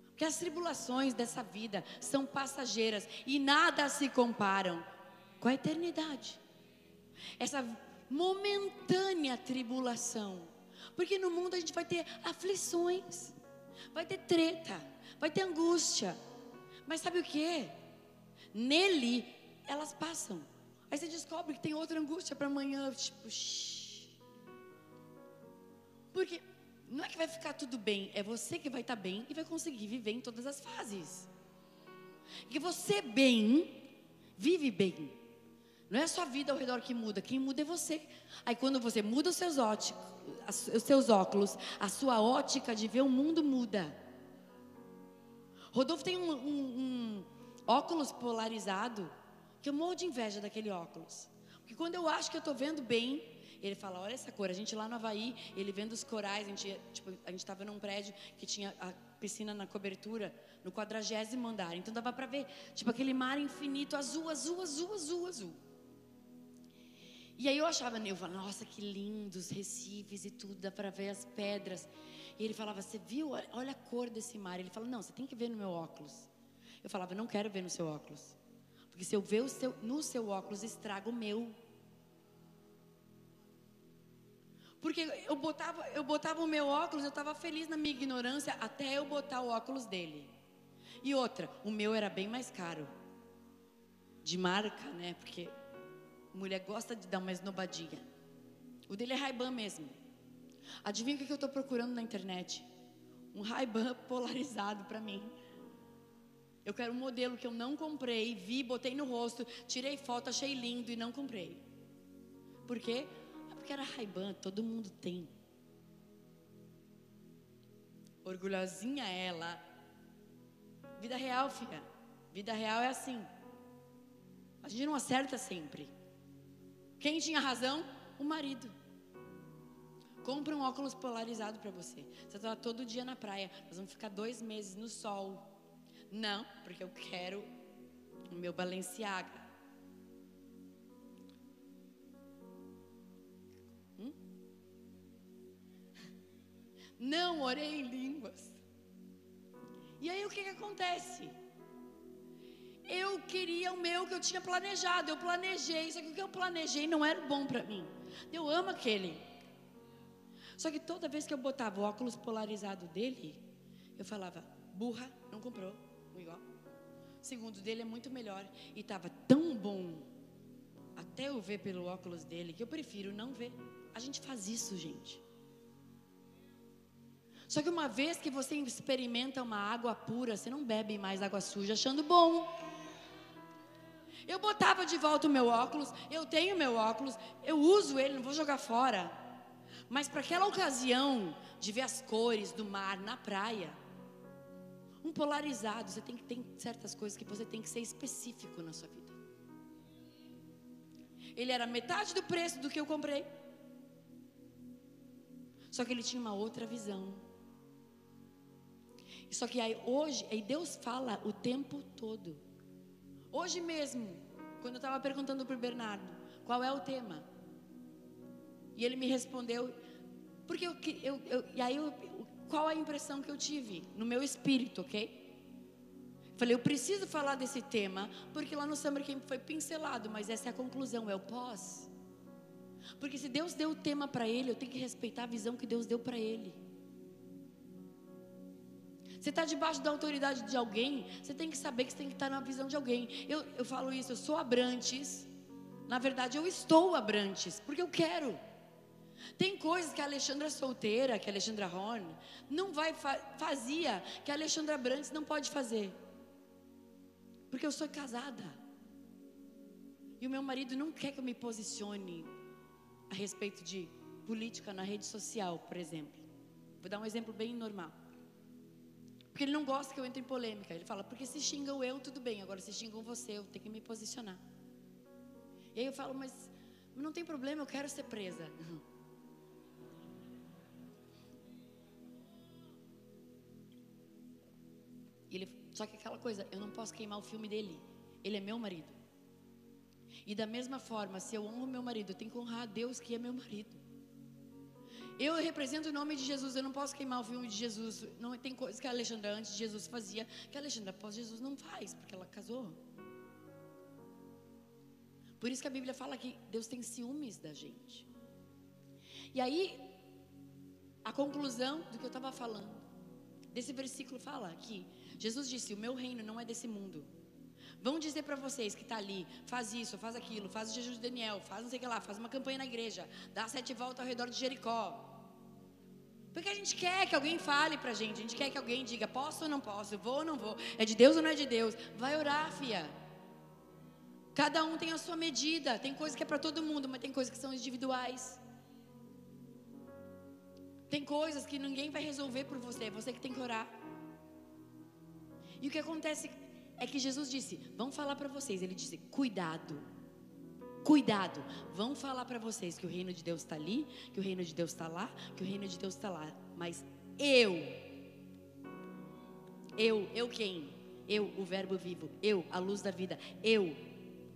Porque as tribulações dessa vida são passageiras e nada se comparam com a eternidade. Essa momentânea tribulação. Porque no mundo a gente vai ter aflições, vai ter treta, vai ter angústia. Mas sabe o que? Nele elas passam. Aí você descobre que tem outra angústia para amanhã, tipo, shh. Porque não é que vai ficar tudo bem, é você que vai estar tá bem e vai conseguir viver em todas as fases. Que você bem, vive bem. Não é a sua vida ao redor que muda, quem muda é você. Aí quando você muda os seus, óticos, os seus óculos, a sua ótica de ver o mundo muda. Rodolfo tem um, um, um óculos polarizado, que eu morro de inveja daquele óculos. Porque quando eu acho que eu estou vendo bem, ele fala, olha essa cor. A gente lá no Havaí, ele vendo os corais, a gente tipo, a num prédio que tinha a piscina na cobertura, no quadragésimo andar. Então dava para ver, tipo, aquele mar infinito, azul, azul, azul, azul, azul. E aí eu achava, eu falava, nossa, que lindos recifes e tudo, dá para ver as pedras. E ele falava, você viu? Olha a cor desse mar. Ele falou, não, você tem que ver no meu óculos. Eu falava, não quero ver no seu óculos. Porque se eu ver seu, no seu óculos, estraga o meu. Porque eu botava, eu botava o meu óculos, eu estava feliz na minha ignorância até eu botar o óculos dele. E outra, o meu era bem mais caro. De marca, né? Porque mulher gosta de dar uma esnobadinha. O dele é Ray-Ban mesmo. Adivinha o que eu estou procurando na internet? Um Ray-Ban polarizado para mim. Eu quero um modelo que eu não comprei, vi, botei no rosto, tirei foto, achei lindo e não comprei. Por quê? Porque era Ray-Ban, todo mundo tem. Orgulhosinha ela. Vida real, filha. Vida real é assim. A gente não acerta sempre. Quem tinha razão? O marido. Compre um óculos polarizado para você. Você está todo dia na praia. Nós vamos ficar dois meses no sol. Não, porque eu quero o meu Balenciaga. Não orei em línguas. E aí o que, que acontece? Eu queria o meu que eu tinha planejado. Eu planejei, só que o que eu planejei não era bom para mim. Eu amo aquele. Só que toda vez que eu botava o óculos polarizado dele, eu falava, burra, não comprou igual. Segundo dele é muito melhor. E estava tão bom, até eu ver pelo óculos dele, que eu prefiro não ver. A gente faz isso, gente. Só que uma vez que você experimenta uma água pura, você não bebe mais água suja achando bom. Eu botava de volta o meu óculos, eu tenho meu óculos, eu uso ele, não vou jogar fora. Mas para aquela ocasião de ver as cores do mar na praia, um polarizado, você tem que ter certas coisas que você tem que ser específico na sua vida. Ele era metade do preço do que eu comprei. Só que ele tinha uma outra visão. Só que aí hoje, aí Deus fala o tempo todo. Hoje mesmo, quando eu estava perguntando para o Bernardo, qual é o tema? E ele me respondeu, porque eu, eu, eu e aí eu, qual a impressão que eu tive no meu espírito, ok? Falei, eu preciso falar desse tema, porque lá no Summer Camp foi pincelado, mas essa é a conclusão, é o pós. Porque se Deus deu o tema para ele, eu tenho que respeitar a visão que Deus deu para ele. Você está debaixo da autoridade de alguém, você tem que saber que você tem que estar na visão de alguém. Eu, eu falo isso, eu sou Abrantes. Na verdade, eu estou Abrantes, porque eu quero. Tem coisas que a Alexandra solteira, que a Alexandra Horn, não vai fa fazia, que a Alexandra Brandes não pode fazer. Porque eu sou casada. E o meu marido não quer que eu me posicione a respeito de política na rede social, por exemplo. Vou dar um exemplo bem normal. Porque ele não gosta que eu entre em polêmica. Ele fala, porque se xingam eu, tudo bem. Agora, se xingam você, eu tenho que me posicionar. E aí eu falo, mas não tem problema, eu quero ser presa. Ele, só que aquela coisa, eu não posso queimar o filme dele. Ele é meu marido. E da mesma forma, se eu honro meu marido, eu tenho que honrar a Deus que é meu marido. Eu represento o nome de Jesus, eu não posso queimar o filme de Jesus. Não tem coisas que a Alexandra antes de Jesus fazia, que a Alexandra após Jesus não faz, porque ela casou. Por isso que a Bíblia fala que Deus tem ciúmes da gente. E aí, a conclusão do que eu estava falando, desse versículo fala que Jesus disse: O meu reino não é desse mundo. Vão dizer para vocês que está ali, faz isso, faz aquilo, faz o jejum de Daniel, faz não sei o que lá, faz uma campanha na igreja, dá sete voltas ao redor de Jericó. Porque a gente quer que alguém fale para a gente, a gente quer que alguém diga, posso ou não posso, vou ou não vou, é de Deus ou não é de Deus. Vai orar, fia. Cada um tem a sua medida. Tem coisa que é para todo mundo, mas tem coisas que são individuais. Tem coisas que ninguém vai resolver por você, é você que tem que orar. E o que acontece é que Jesus disse: Vão falar para vocês. Ele disse: Cuidado. Cuidado. Vão falar para vocês que o reino de Deus está ali, que o reino de Deus está lá, que o reino de Deus está lá. Mas eu, eu, eu quem? Eu, o Verbo vivo. Eu, a luz da vida. Eu,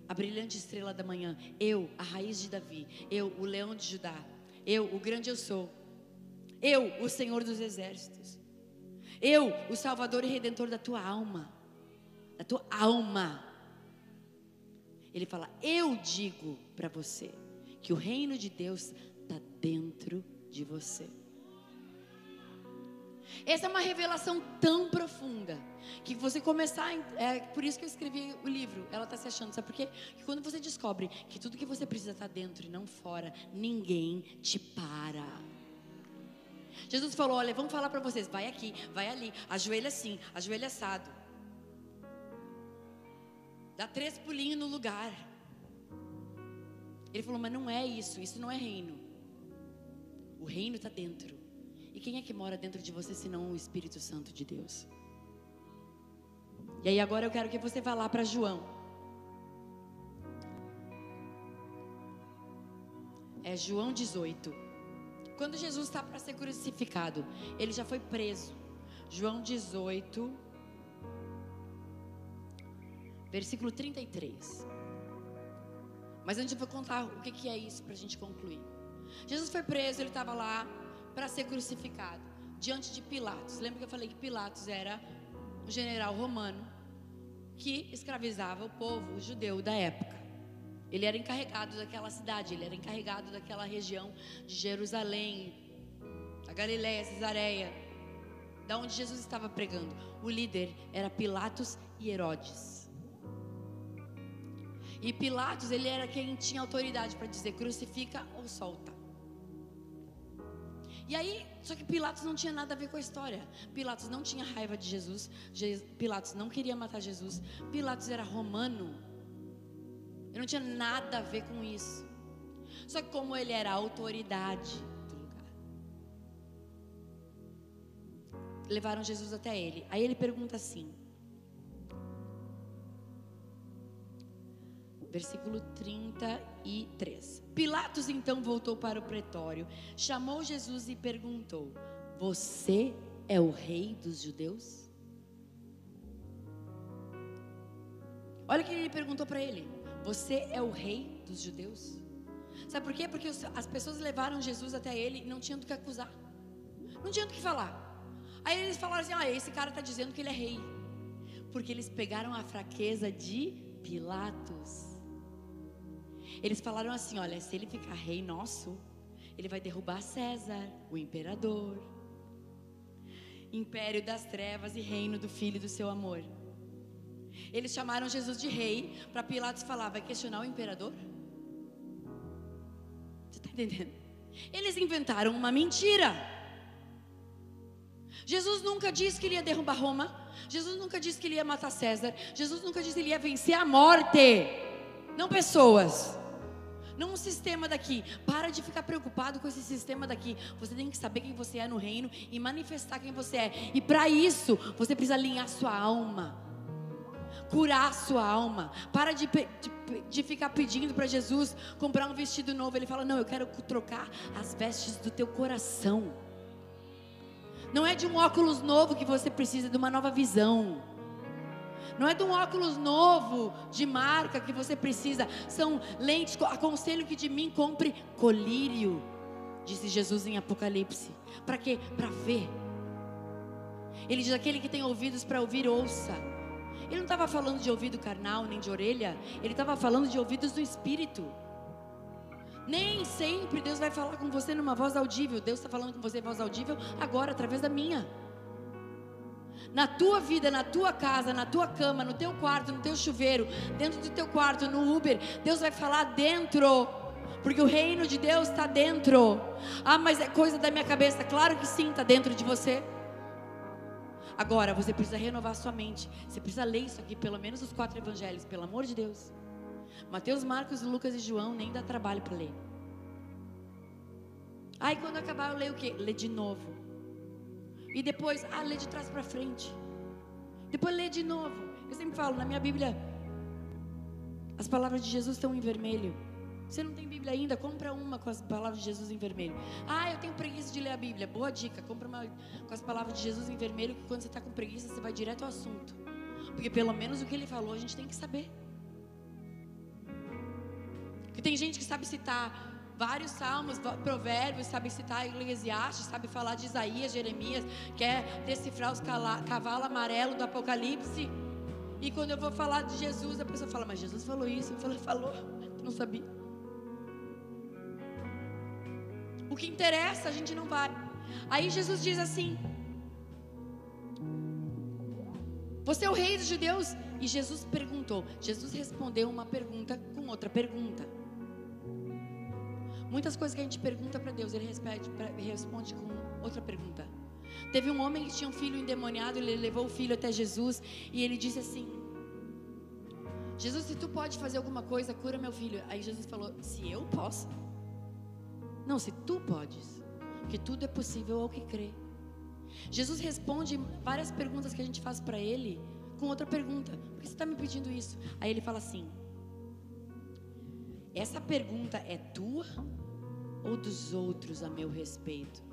a brilhante estrela da manhã. Eu, a raiz de Davi. Eu, o leão de Judá. Eu, o grande eu sou. Eu, o Senhor dos exércitos. Eu, o Salvador e Redentor da tua alma. Da tua alma. Ele fala: Eu digo para você que o reino de Deus está dentro de você. Essa é uma revelação tão profunda que você começar, é por isso que eu escrevi o livro. Ela está se achando, sabe por quê? Que quando você descobre que tudo que você precisa está dentro e não fora, ninguém te para. Jesus falou: Olha, vamos falar para vocês, vai aqui, vai ali, ajoelha assim, ajoelha assado. Dá três pulinhos no lugar. Ele falou: Mas não é isso, isso não é reino. O reino está dentro. E quem é que mora dentro de você senão o Espírito Santo de Deus? E aí agora eu quero que você vá lá para João. É João 18. Quando Jesus está para ser crucificado, ele já foi preso. João 18, versículo 33. Mas antes eu vou contar o que, que é isso para a gente concluir. Jesus foi preso, ele estava lá para ser crucificado diante de Pilatos. Lembra que eu falei que Pilatos era o general romano que escravizava o povo judeu da época. Ele era encarregado daquela cidade, ele era encarregado daquela região de Jerusalém, a Galiléia, Cesareia, da onde Jesus estava pregando. O líder era Pilatos e Herodes. E Pilatos, ele era quem tinha autoridade para dizer crucifica ou solta. E aí, só que Pilatos não tinha nada a ver com a história. Pilatos não tinha raiva de Jesus. Pilatos não queria matar Jesus. Pilatos era romano. Ele não tinha nada a ver com isso. Só que como ele era autoridade do lugar, levaram Jesus até ele. Aí ele pergunta assim: versículo 33. Pilatos então voltou para o pretório, chamou Jesus e perguntou: Você é o rei dos judeus? Olha o que ele perguntou para ele: Você é o rei dos judeus? Sabe por quê? Porque as pessoas levaram Jesus até ele e não tinham do que acusar, não tinham do que falar. Aí eles falaram assim: Ah, esse cara está dizendo que ele é rei, porque eles pegaram a fraqueza de Pilatos. Eles falaram assim: olha, se ele ficar rei nosso, ele vai derrubar César, o imperador, império das trevas e reino do filho do seu amor. Eles chamaram Jesus de rei para Pilatos falar: vai questionar o imperador? Você está entendendo? Eles inventaram uma mentira. Jesus nunca disse que ele ia derrubar Roma. Jesus nunca disse que ele ia matar César. Jesus nunca disse que ele ia vencer a morte. Não pessoas não um sistema daqui. Para de ficar preocupado com esse sistema daqui. Você tem que saber quem você é no reino e manifestar quem você é. E para isso, você precisa alinhar sua alma. Curar sua alma. Para de, de, de ficar pedindo para Jesus comprar um vestido novo. Ele fala: Não, eu quero trocar as vestes do teu coração. Não é de um óculos novo que você precisa, de uma nova visão. Não é de um óculos novo de marca que você precisa. São lentes. Aconselho que de mim compre colírio, disse Jesus em Apocalipse. Para quê? Para ver. Ele diz: aquele que tem ouvidos para ouvir, ouça. Ele não estava falando de ouvido carnal nem de orelha, ele estava falando de ouvidos do espírito. Nem sempre Deus vai falar com você numa voz audível. Deus está falando com você em voz audível agora, através da minha. Na tua vida, na tua casa, na tua cama, no teu quarto, no teu chuveiro, dentro do teu quarto, no Uber, Deus vai falar dentro. Porque o reino de Deus está dentro. Ah, mas é coisa da minha cabeça. Claro que sim, está dentro de você. Agora, você precisa renovar sua mente. Você precisa ler isso aqui, pelo menos os quatro evangelhos, pelo amor de Deus. Mateus, Marcos, Lucas e João nem dá trabalho para ler. Aí quando acabar eu leio o quê? Lê de novo. E depois, ah, lê de trás para frente. Depois lê de novo. Eu sempre falo, na minha Bíblia, as palavras de Jesus estão em vermelho. Você não tem Bíblia ainda? Compra uma com as palavras de Jesus em vermelho. Ah, eu tenho preguiça de ler a Bíblia. Boa dica. Compra uma com as palavras de Jesus em vermelho, que quando você está com preguiça, você vai direto ao assunto. Porque pelo menos o que ele falou, a gente tem que saber. Porque tem gente que sabe citar vários salmos, provérbios, sabe citar Eclesiastes, sabe falar de Isaías, Jeremias, quer decifrar os cavalos amarelos do Apocalipse. E quando eu vou falar de Jesus, a pessoa fala, mas Jesus falou isso. Eu falei, falou, não sabia. O que interessa, a gente não vai. Aí Jesus diz assim: Você é o rei dos judeus? E Jesus perguntou. Jesus respondeu uma pergunta com outra pergunta. Muitas coisas que a gente pergunta para Deus, ele responde, responde com outra pergunta. Teve um homem que tinha um filho endemoniado, ele levou o filho até Jesus e ele disse assim: Jesus, se tu pode fazer alguma coisa, cura meu filho. Aí Jesus falou: Se eu posso? Não, se tu podes, que tudo é possível ao que crê. Jesus responde várias perguntas que a gente faz para ele com outra pergunta: Por que você está me pedindo isso? Aí ele fala assim: Essa pergunta é tua ou dos outros a meu respeito?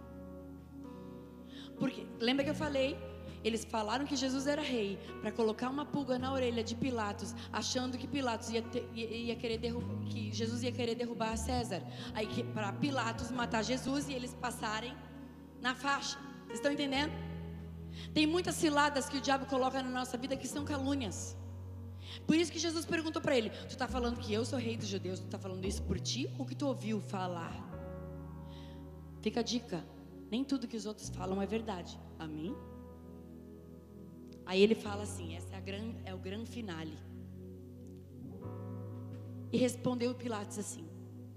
Porque lembra que eu falei eles falaram que Jesus era rei para colocar uma pulga na orelha de Pilatos, achando que Pilatos ia, ter, ia, querer derrubar, que Jesus ia querer derrubar César. Aí para Pilatos matar Jesus e eles passarem na faixa. Vocês estão entendendo? Tem muitas ciladas que o diabo coloca na nossa vida que são calúnias. Por isso que Jesus perguntou para ele: Tu está falando que eu sou rei dos judeus? Tu está falando isso por ti ou que tu ouviu falar? Fica a dica: nem tudo que os outros falam é verdade. Amém? Aí ele fala assim: essa é, gran, é o grande finale. E respondeu Pilatos assim: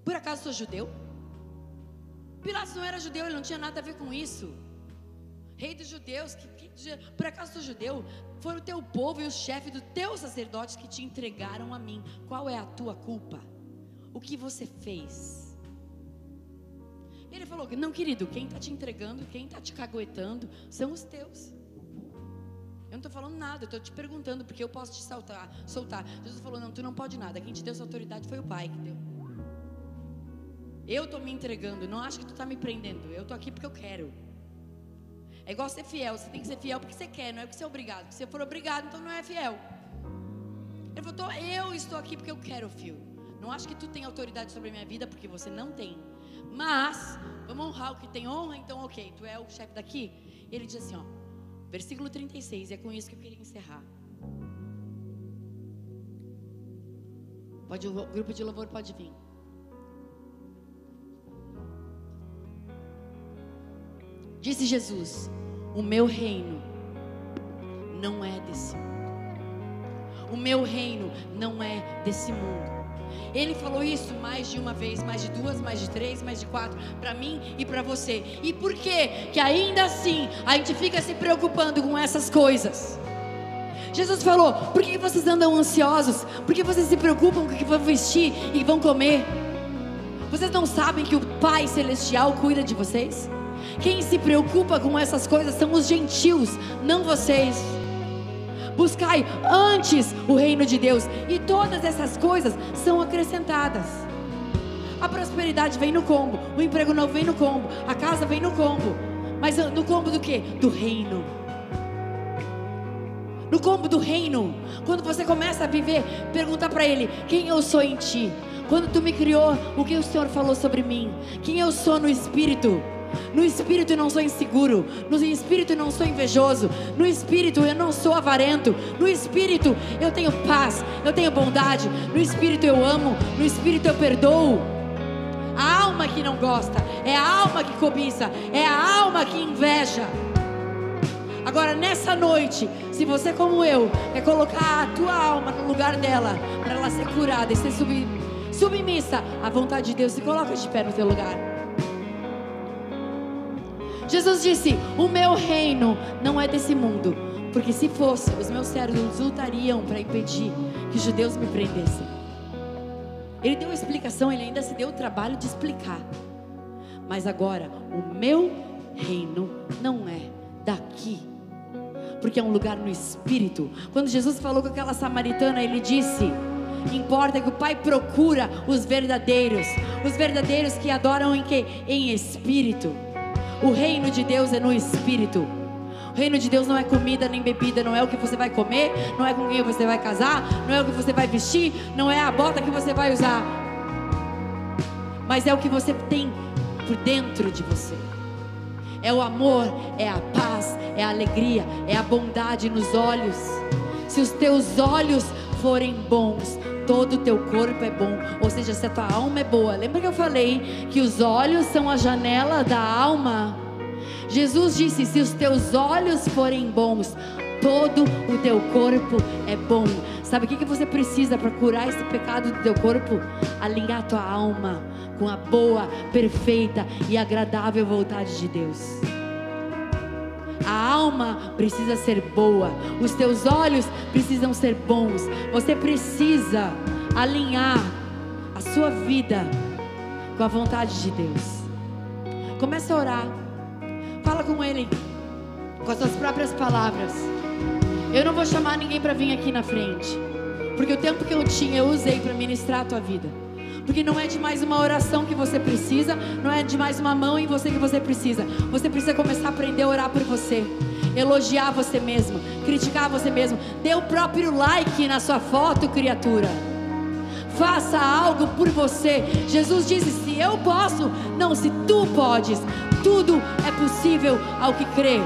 Por acaso sou judeu? Pilatos não era judeu, ele não tinha nada a ver com isso. Rei dos judeus, que, que, por acaso sou judeu? Foi o teu povo e os chefes dos teus sacerdotes que te entregaram a mim. Qual é a tua culpa? O que você fez? Ele falou: Não, querido, quem está te entregando, quem está te caguetando são os teus. Eu não estou falando nada, eu estou te perguntando, porque eu posso te soltar. Jesus falou: não, tu não pode nada. Quem te deu essa autoridade foi o Pai que deu. Eu estou me entregando, não acho que tu está me prendendo. Eu estou aqui porque eu quero. É igual ser fiel, você tem que ser fiel porque você quer, não é porque você é obrigado. Se você for obrigado, então não é fiel. Ele falou: eu estou aqui porque eu quero, filho. Não acho que tu tem autoridade sobre a minha vida porque você não tem. Mas, vamos honrar o que tem honra, então ok, tu é o chefe daqui. Ele diz assim: ó. Versículo 36, é com isso que eu queria encerrar. Pode, o grupo de louvor pode vir. Disse Jesus: O meu reino não é desse mundo. O meu reino não é desse mundo. Ele falou isso mais de uma vez, mais de duas, mais de três, mais de quatro, para mim e para você. E por que que ainda assim a gente fica se preocupando com essas coisas? Jesus falou: por que vocês andam ansiosos? Por que vocês se preocupam com o que vão vestir e vão comer? Vocês não sabem que o Pai Celestial cuida de vocês? Quem se preocupa com essas coisas são os gentios, não vocês. Buscai antes o reino de Deus, e todas essas coisas são acrescentadas. A prosperidade vem no combo, o emprego novo vem no combo, a casa vem no combo. Mas no combo do que? Do reino. No combo do reino. Quando você começa a viver, pergunta para ele: quem eu sou em ti? Quando tu me criou, o que o Senhor falou sobre mim? Quem eu sou no espírito? No espírito eu não sou inseguro. No espírito eu não sou invejoso. No espírito eu não sou avarento. No espírito eu tenho paz. Eu tenho bondade. No espírito eu amo. No espírito eu perdoo. A alma que não gosta. É a alma que cobiça. É a alma que inveja. Agora, nessa noite, se você, como eu, quer colocar a tua alma no lugar dela, para ela ser curada e ser submissa à vontade de Deus, se coloca de pé no teu lugar. Jesus disse: O meu reino não é desse mundo. Porque se fosse, os meus servos lutariam para impedir que os judeus me prendessem. Ele deu a explicação, ele ainda se deu o trabalho de explicar. Mas agora, o meu reino não é daqui. Porque é um lugar no espírito. Quando Jesus falou com aquela samaritana, ele disse: Importa que o Pai procura os verdadeiros, os verdadeiros que adoram em que? Em espírito. O reino de Deus é no espírito. O reino de Deus não é comida nem bebida, não é o que você vai comer, não é com quem você vai casar, não é o que você vai vestir, não é a bota que você vai usar. Mas é o que você tem por dentro de você. É o amor, é a paz, é a alegria, é a bondade nos olhos. Se os teus olhos forem bons, todo o teu corpo é bom. Ou seja, se a tua alma é boa. Lembra que eu falei que os olhos são a janela da alma? Jesus disse: se os teus olhos forem bons, todo o teu corpo é bom. Sabe o que, que você precisa para curar esse pecado do teu corpo? Alinhar a tua alma com a boa, perfeita e agradável vontade de Deus. A alma precisa ser boa, os teus olhos precisam ser bons. Você precisa alinhar a sua vida com a vontade de Deus. Comece a orar. Fala com Ele com as suas próprias palavras. Eu não vou chamar ninguém para vir aqui na frente, porque o tempo que eu tinha eu usei para ministrar a tua vida. Porque não é de mais uma oração que você precisa, não é de mais uma mão em você que você precisa. Você precisa começar a aprender a orar por você, elogiar você mesmo, criticar você mesmo. Dê o próprio like na sua foto, criatura. Faça algo por você. Jesus disse: Se eu posso, não, se tu podes, tudo é possível ao que crê.